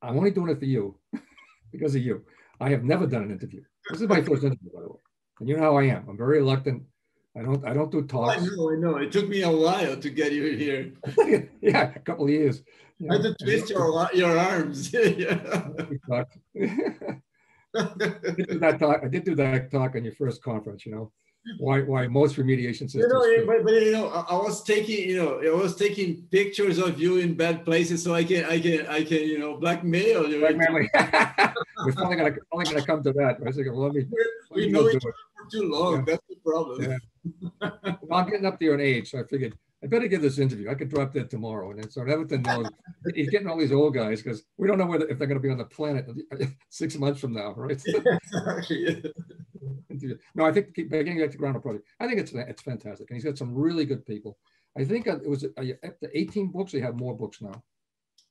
I'm only doing it for you because of you. I have never done an interview. This is my first interview, by the way. And you know how I am. I'm very reluctant I don't I don't do talks. I know, I know. It took me a while to get you here. yeah, a couple of years. You I had to twist your your arms. yeah. I did do that talk. I did do that talk on your first conference. You know, why why most remediation systems. You know, but, but you know, I, I was taking you know, I was taking pictures of you in bad places so I can I can I can you know blackmail you. Blackmail. We're finally gonna finally gonna come to that. Thinking, well, let me. Let we know each other for too long. Yeah. That's the problem. Yeah. well, I'm getting up there in age, so I figured I better give this interview. I could drop that tomorrow. And then so Everton knows he's getting all these old guys because we don't know whether if they're going to be on the planet six months from now, right? No, I think getting back to Groundwater Project, I think it's it's fantastic, and he's got some really good people. I think it was uh, up to 18 books. We have more books now.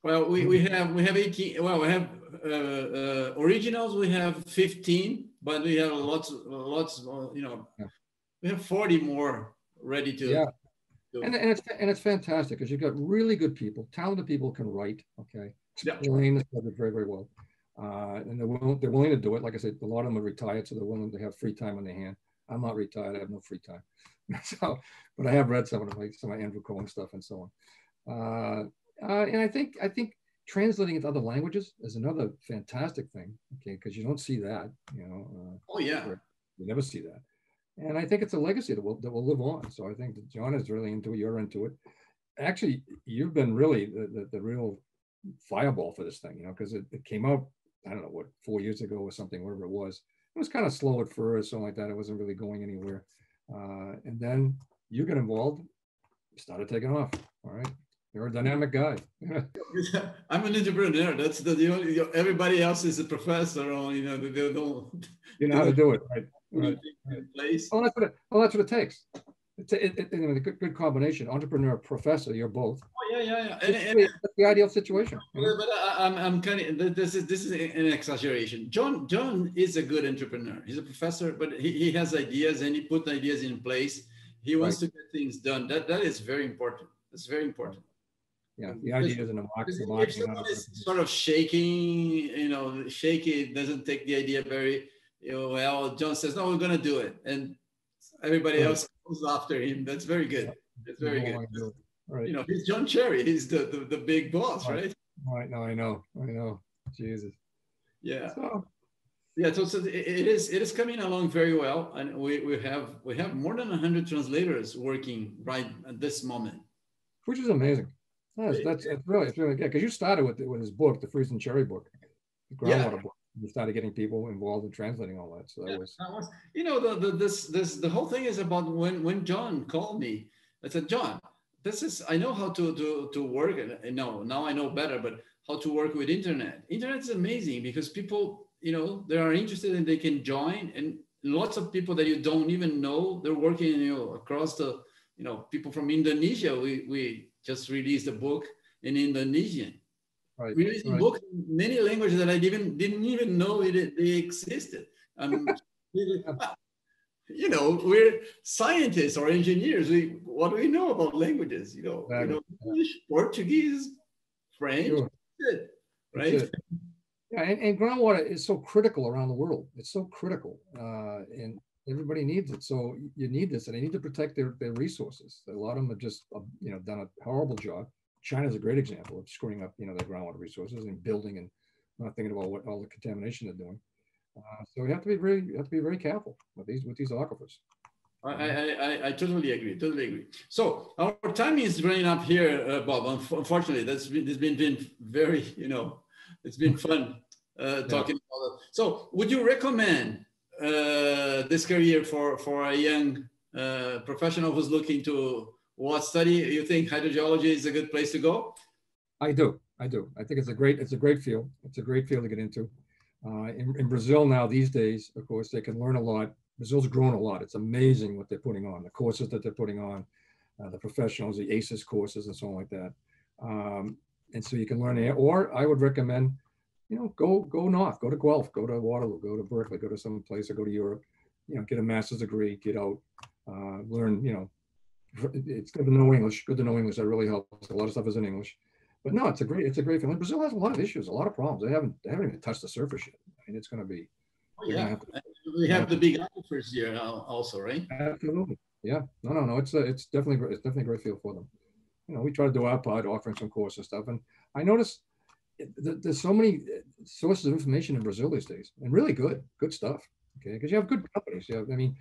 Well, we, we have we have 18. Well, we have uh, uh, originals. We have 15, but we have lots lots. You know, yeah. we have 40 more ready to. Yeah. And, and it's and it's fantastic because you've got really good people, talented people can write. Okay, explain yeah. the subject very very well, uh, and they're willing, they're willing to do it. Like I said, a lot of them are retired, so they're willing to have free time on their hand. I'm not retired; I have no free time. so, but I have read some of them, like some of Andrew Cohen stuff and so on. Uh, uh, and I think I think translating into other languages is another fantastic thing. Okay, because you don't see that. You know. Uh, oh yeah. You never see that. And I think it's a legacy that will that will live on. So I think that John is really into it. You're into it. Actually, you've been really the, the, the real fireball for this thing, you know, because it, it came out, I don't know what, four years ago or something, whatever it was. It was kind of slow at first, something like that. It wasn't really going anywhere. Uh, and then you get involved, started taking off. All right. You're a dynamic guy. I'm an entrepreneur. That's the, the only, everybody else is a professor or, you know, they don't. You know how to do it, right? right. Place. Oh, that's what it, well, that's what it takes. It's a, it, it, a good, good combination. Entrepreneur, professor, you're both. Yeah, yeah, yeah. And, and, that's the ideal situation. But, but I, am I'm kind of, this is, this is an exaggeration. John, John is a good entrepreneur. He's a professor, but he, he has ideas and he put ideas in place. He wants right. to get things done. That, that is very important. That's very important yeah the idea is in the marketing, if someone is sort of shaking you know shaky doesn't take the idea very you know, well john says no we're going to do it and everybody right. else comes after him that's very good it's very good right. you know he's john cherry he's the the, the big boss right. right right now i know i know jesus yeah so, yeah so, so it is it is coming along very well and we, we have we have more than 100 translators working right at this moment which is amazing that's, that's it's really it's really good because you started with with his book, the Freeze and Cherry book, the groundwater yeah. book. You started getting people involved in translating all that. So that, yeah, was, that was, you know, the, the this this the whole thing is about when when John called me. I said, John, this is I know how to to to work. And no, now I know better, but how to work with internet. Internet is amazing because people, you know, they are interested and they can join, and lots of people that you don't even know they're working, you know, across the, you know, people from Indonesia. We we just released a book in Indonesian. Right. We released right. in many languages that I didn't didn't even know it, they existed. Um, you know, we're scientists or engineers. We what do we know about languages? You know, exactly. you know English, Portuguese, French, sure. right? Yeah, and, and, groundwater is so critical around the world. It's so critical, uh, and everybody needs it. So you need this, and they need to protect their, their resources. A lot of them have just, uh, you know, done a horrible job. China's a great example of screwing up, you know, their groundwater resources and building and not thinking about what all the contamination they're doing. Uh, so we have to be very, have to be very careful with these with these aquifers. I, I, I, totally agree. Totally agree. So our time is running up here, uh, Bob. Unfortunately, that's been, it's been, been very, you know, it's been fun uh, talking yeah. about it. So would you recommend uh, this career for, for a young uh, professional who's looking to what study? You think hydrogeology is a good place to go? I do. I do. I think it's a great it's a great field. It's a great field to get into. Uh, in, in, Brazil now these days, of course, they can learn a lot. Brazil's grown a lot. It's amazing what they're putting on, the courses that they're putting on, uh, the professionals, the ACES courses, and so on like that. Um, and so you can learn there. Or I would recommend you know, go go north, go to Guelph, go to Waterloo, go to Berkeley, go to some place or go to Europe, you know, get a master's degree, get out, uh, learn, you know, it's good to know English, good to know English. That really helps. A lot of stuff is in English. But no, it's a great, it's a great feeling. Brazil has a lot of issues, a lot of problems. They haven't, they haven't even touched the surface yet. I mean, it's going to be. Oh, yeah, have to, we have the big offers here also, right? Absolutely. Yeah. No, no, no. It's a, it's definitely, it's definitely a great field for them. You know, we try to do our part, offering some course and stuff. And I noticed there's so many sources of information in Brazil these days, and really good, good stuff. Okay, because you have good companies. You have, I mean,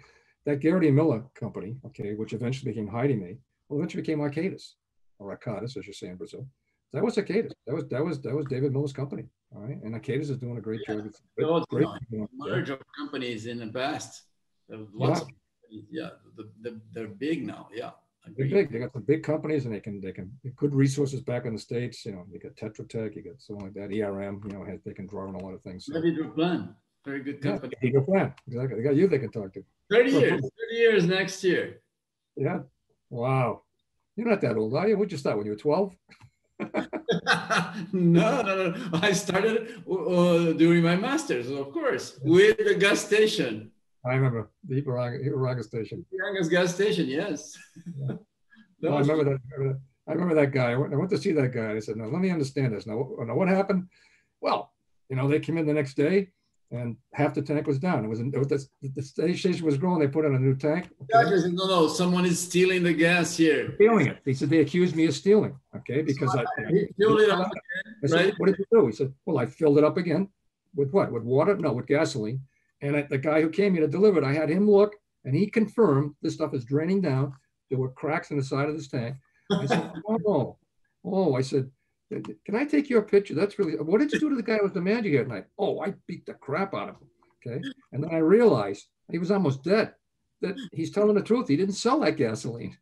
that Geraghty and Miller company, okay, which eventually became Heidemij, well, eventually became Arcadis, or Arcadis, as you say in Brazil. That was Acadis. That was that was that was David Miller's company. All right, and Acadis is doing a great yeah. job. It's great, great merge of companies in the past. Lots yeah. of. Yeah, the, the, they're big now. Yeah, They're big. They got some big companies, and they can they can good resources back in the states. You know, you got Tetra Tech, you got something like that. ERM, you know, has, they can draw on a lot of things. So. Very good plan. Very good company. Yeah, plan. Exactly. They got you. They can talk to. Thirty years. Thirty years next year. Yeah. Wow. You're not that old, are you? What'd you start when you were twelve? no, no, no. I started uh, during my master's, of course, with the gas station. I remember the Ipiranga station. Ipiranga's gas station, yes. Yeah. no, I remember that, I remember that. I remember that guy. I went, I went to see that guy. And I said, "No, let me understand this. Now, now, what happened? Well, you know, they came in the next day, and half the tank was down. It was, it was the, the station was growing. They put in a new tank. Okay. Said, no, no, someone is stealing the gas here. Stealing it. He said they accused me of stealing. Okay, because so I, I, he filled it up. Again, I said, right? "What did you do?" He said, "Well, I filled it up again with what? With water? No, with gasoline." And I, the guy who came here to deliver it, I had him look, and he confirmed this stuff is draining down. There were cracks in the side of this tank. I said, "Oh, oh," I said, "Can I take your picture? That's really. What did you do to the guy with the manager here tonight?" Oh, I beat the crap out of him. Okay, and then I realized he was almost dead. That he's telling the truth. He didn't sell that gasoline.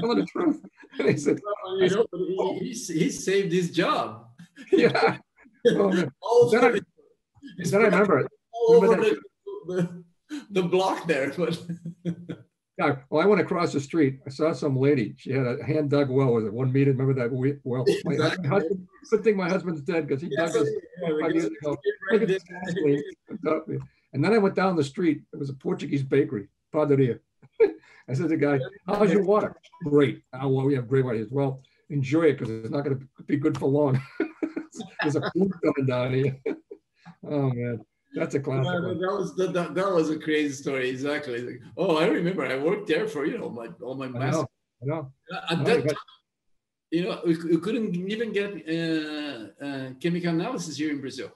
telling the truth. And he said, well, you know, oh. he, he, saved his job. Yeah. Oh, then, I, then I remember over the, the, the, block there. But yeah, well, I went across the street. I saw some lady. She had a hand dug well. Was it one meter? Remember that well? My exactly. husband, good thing my husband's dead because he yes, dug this yeah, five years ago. Right and then I went down the street. It was a Portuguese bakery, Padaria. I said to the guy, "How's your water?" Great. Oh, well, we have great water. Well, enjoy it because it's not going to be good for long. There's a food coming down here. oh man. That's a classic. Yeah, that was that, that, that, was a crazy story. Exactly. Like, oh, I remember. I worked there for you know my all my master. I know. At I that time, you know, we, we, couldn't even get uh, uh, chemical analysis here in Brazil.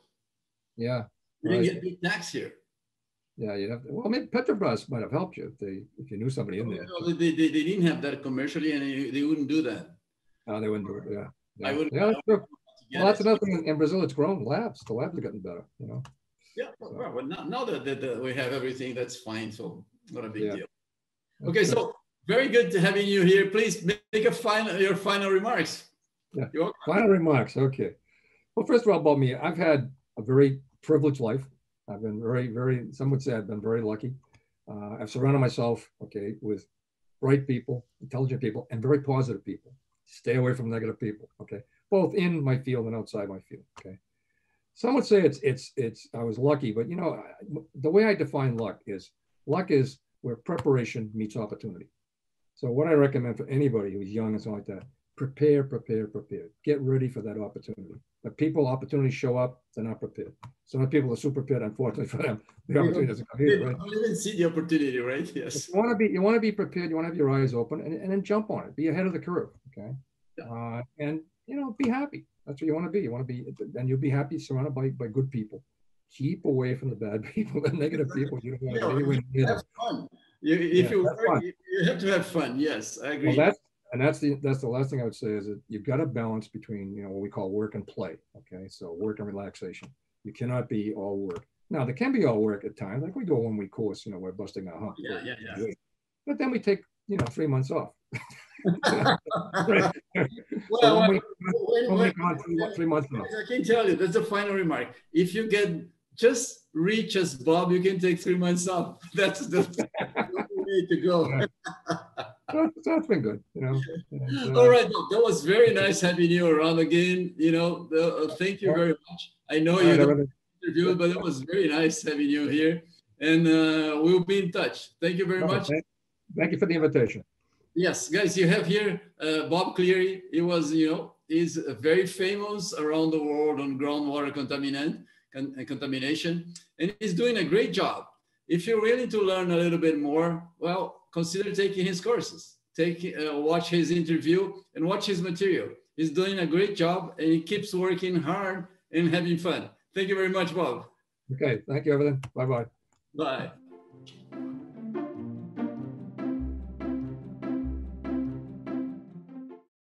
Yeah. We didn't get big tax here. Yeah, you have to, well, maybe Petrobras might have helped you if they if you knew somebody in there. No, they, they, they didn't have that commercially, and they, they wouldn't do that. No, they wouldn't do it. Yeah. yeah. I would. Yeah, that's true. Well, that's another thing in Brazil. It's grown labs. The labs are getting better. You know. Yeah, well, now, now that, that, that, we have everything, that's fine. So not a big yeah. deal. Okay, so very good to having you here. Please make a final your final remarks. Yeah. Final remarks. Okay. Well, first of all, about me, I've had a very privileged life. I've been very, very. Some would say I've been very lucky. Uh, I've surrounded myself, okay, with bright people, intelligent people, and very positive people. Stay away from negative people. Okay, both in my field and outside my field. Okay some would say it's it's it's I was lucky, but you know the way I define luck is luck is where preparation meets opportunity. So what I recommend for anybody who's young and something like that, prepare, prepare, prepare. Get ready for that opportunity. But people opportunities show up, they're not prepared. Some people are super prepared, unfortunately for them. The opportunity doesn't come here, right? You even see the opportunity, right? Yes. You want to be you want to be prepared, you want to have your eyes open and, and then jump on it. Be ahead of the curve. Okay. Yeah. Uh, and you know, be happy. That's what you want to be. You want to be, and you'll be happy surrounded by, by good people. Keep away from the bad people, the negative people. You don't want to anywhere near Have fun. You, if yeah, you, work, you have to have fun. Yes, I agree. Well, that's, and that's the that's the last thing I would say is that you've got to balance between you know what we call work and play. Okay, so work and relaxation. You cannot be all work. Now there can be all work at times. Like we do a one week course. You know, we're busting our hump. Yeah, yeah, yeah. But then we take you know three months off. well, so we, wait, wait, three, months now. I can tell you, that's a final remark. If you get just reach as Bob, you can take three months off. That's the way to go. so, that's been good, you know. And, uh, All right, that was very nice having you around again. You know, uh, thank you very much. I know you right, interviewed, but it was very nice having you here. And uh, we'll be in touch. Thank you very much. Thank you for the invitation. Yes, guys, you have here uh, Bob Cleary. He was, you know, is very famous around the world on groundwater contaminant con uh, contamination, and he's doing a great job. If you're willing to learn a little bit more, well, consider taking his courses. Take, uh, watch his interview and watch his material. He's doing a great job, and he keeps working hard and having fun. Thank you very much, Bob. Okay, thank you, everything. Bye-bye. Bye.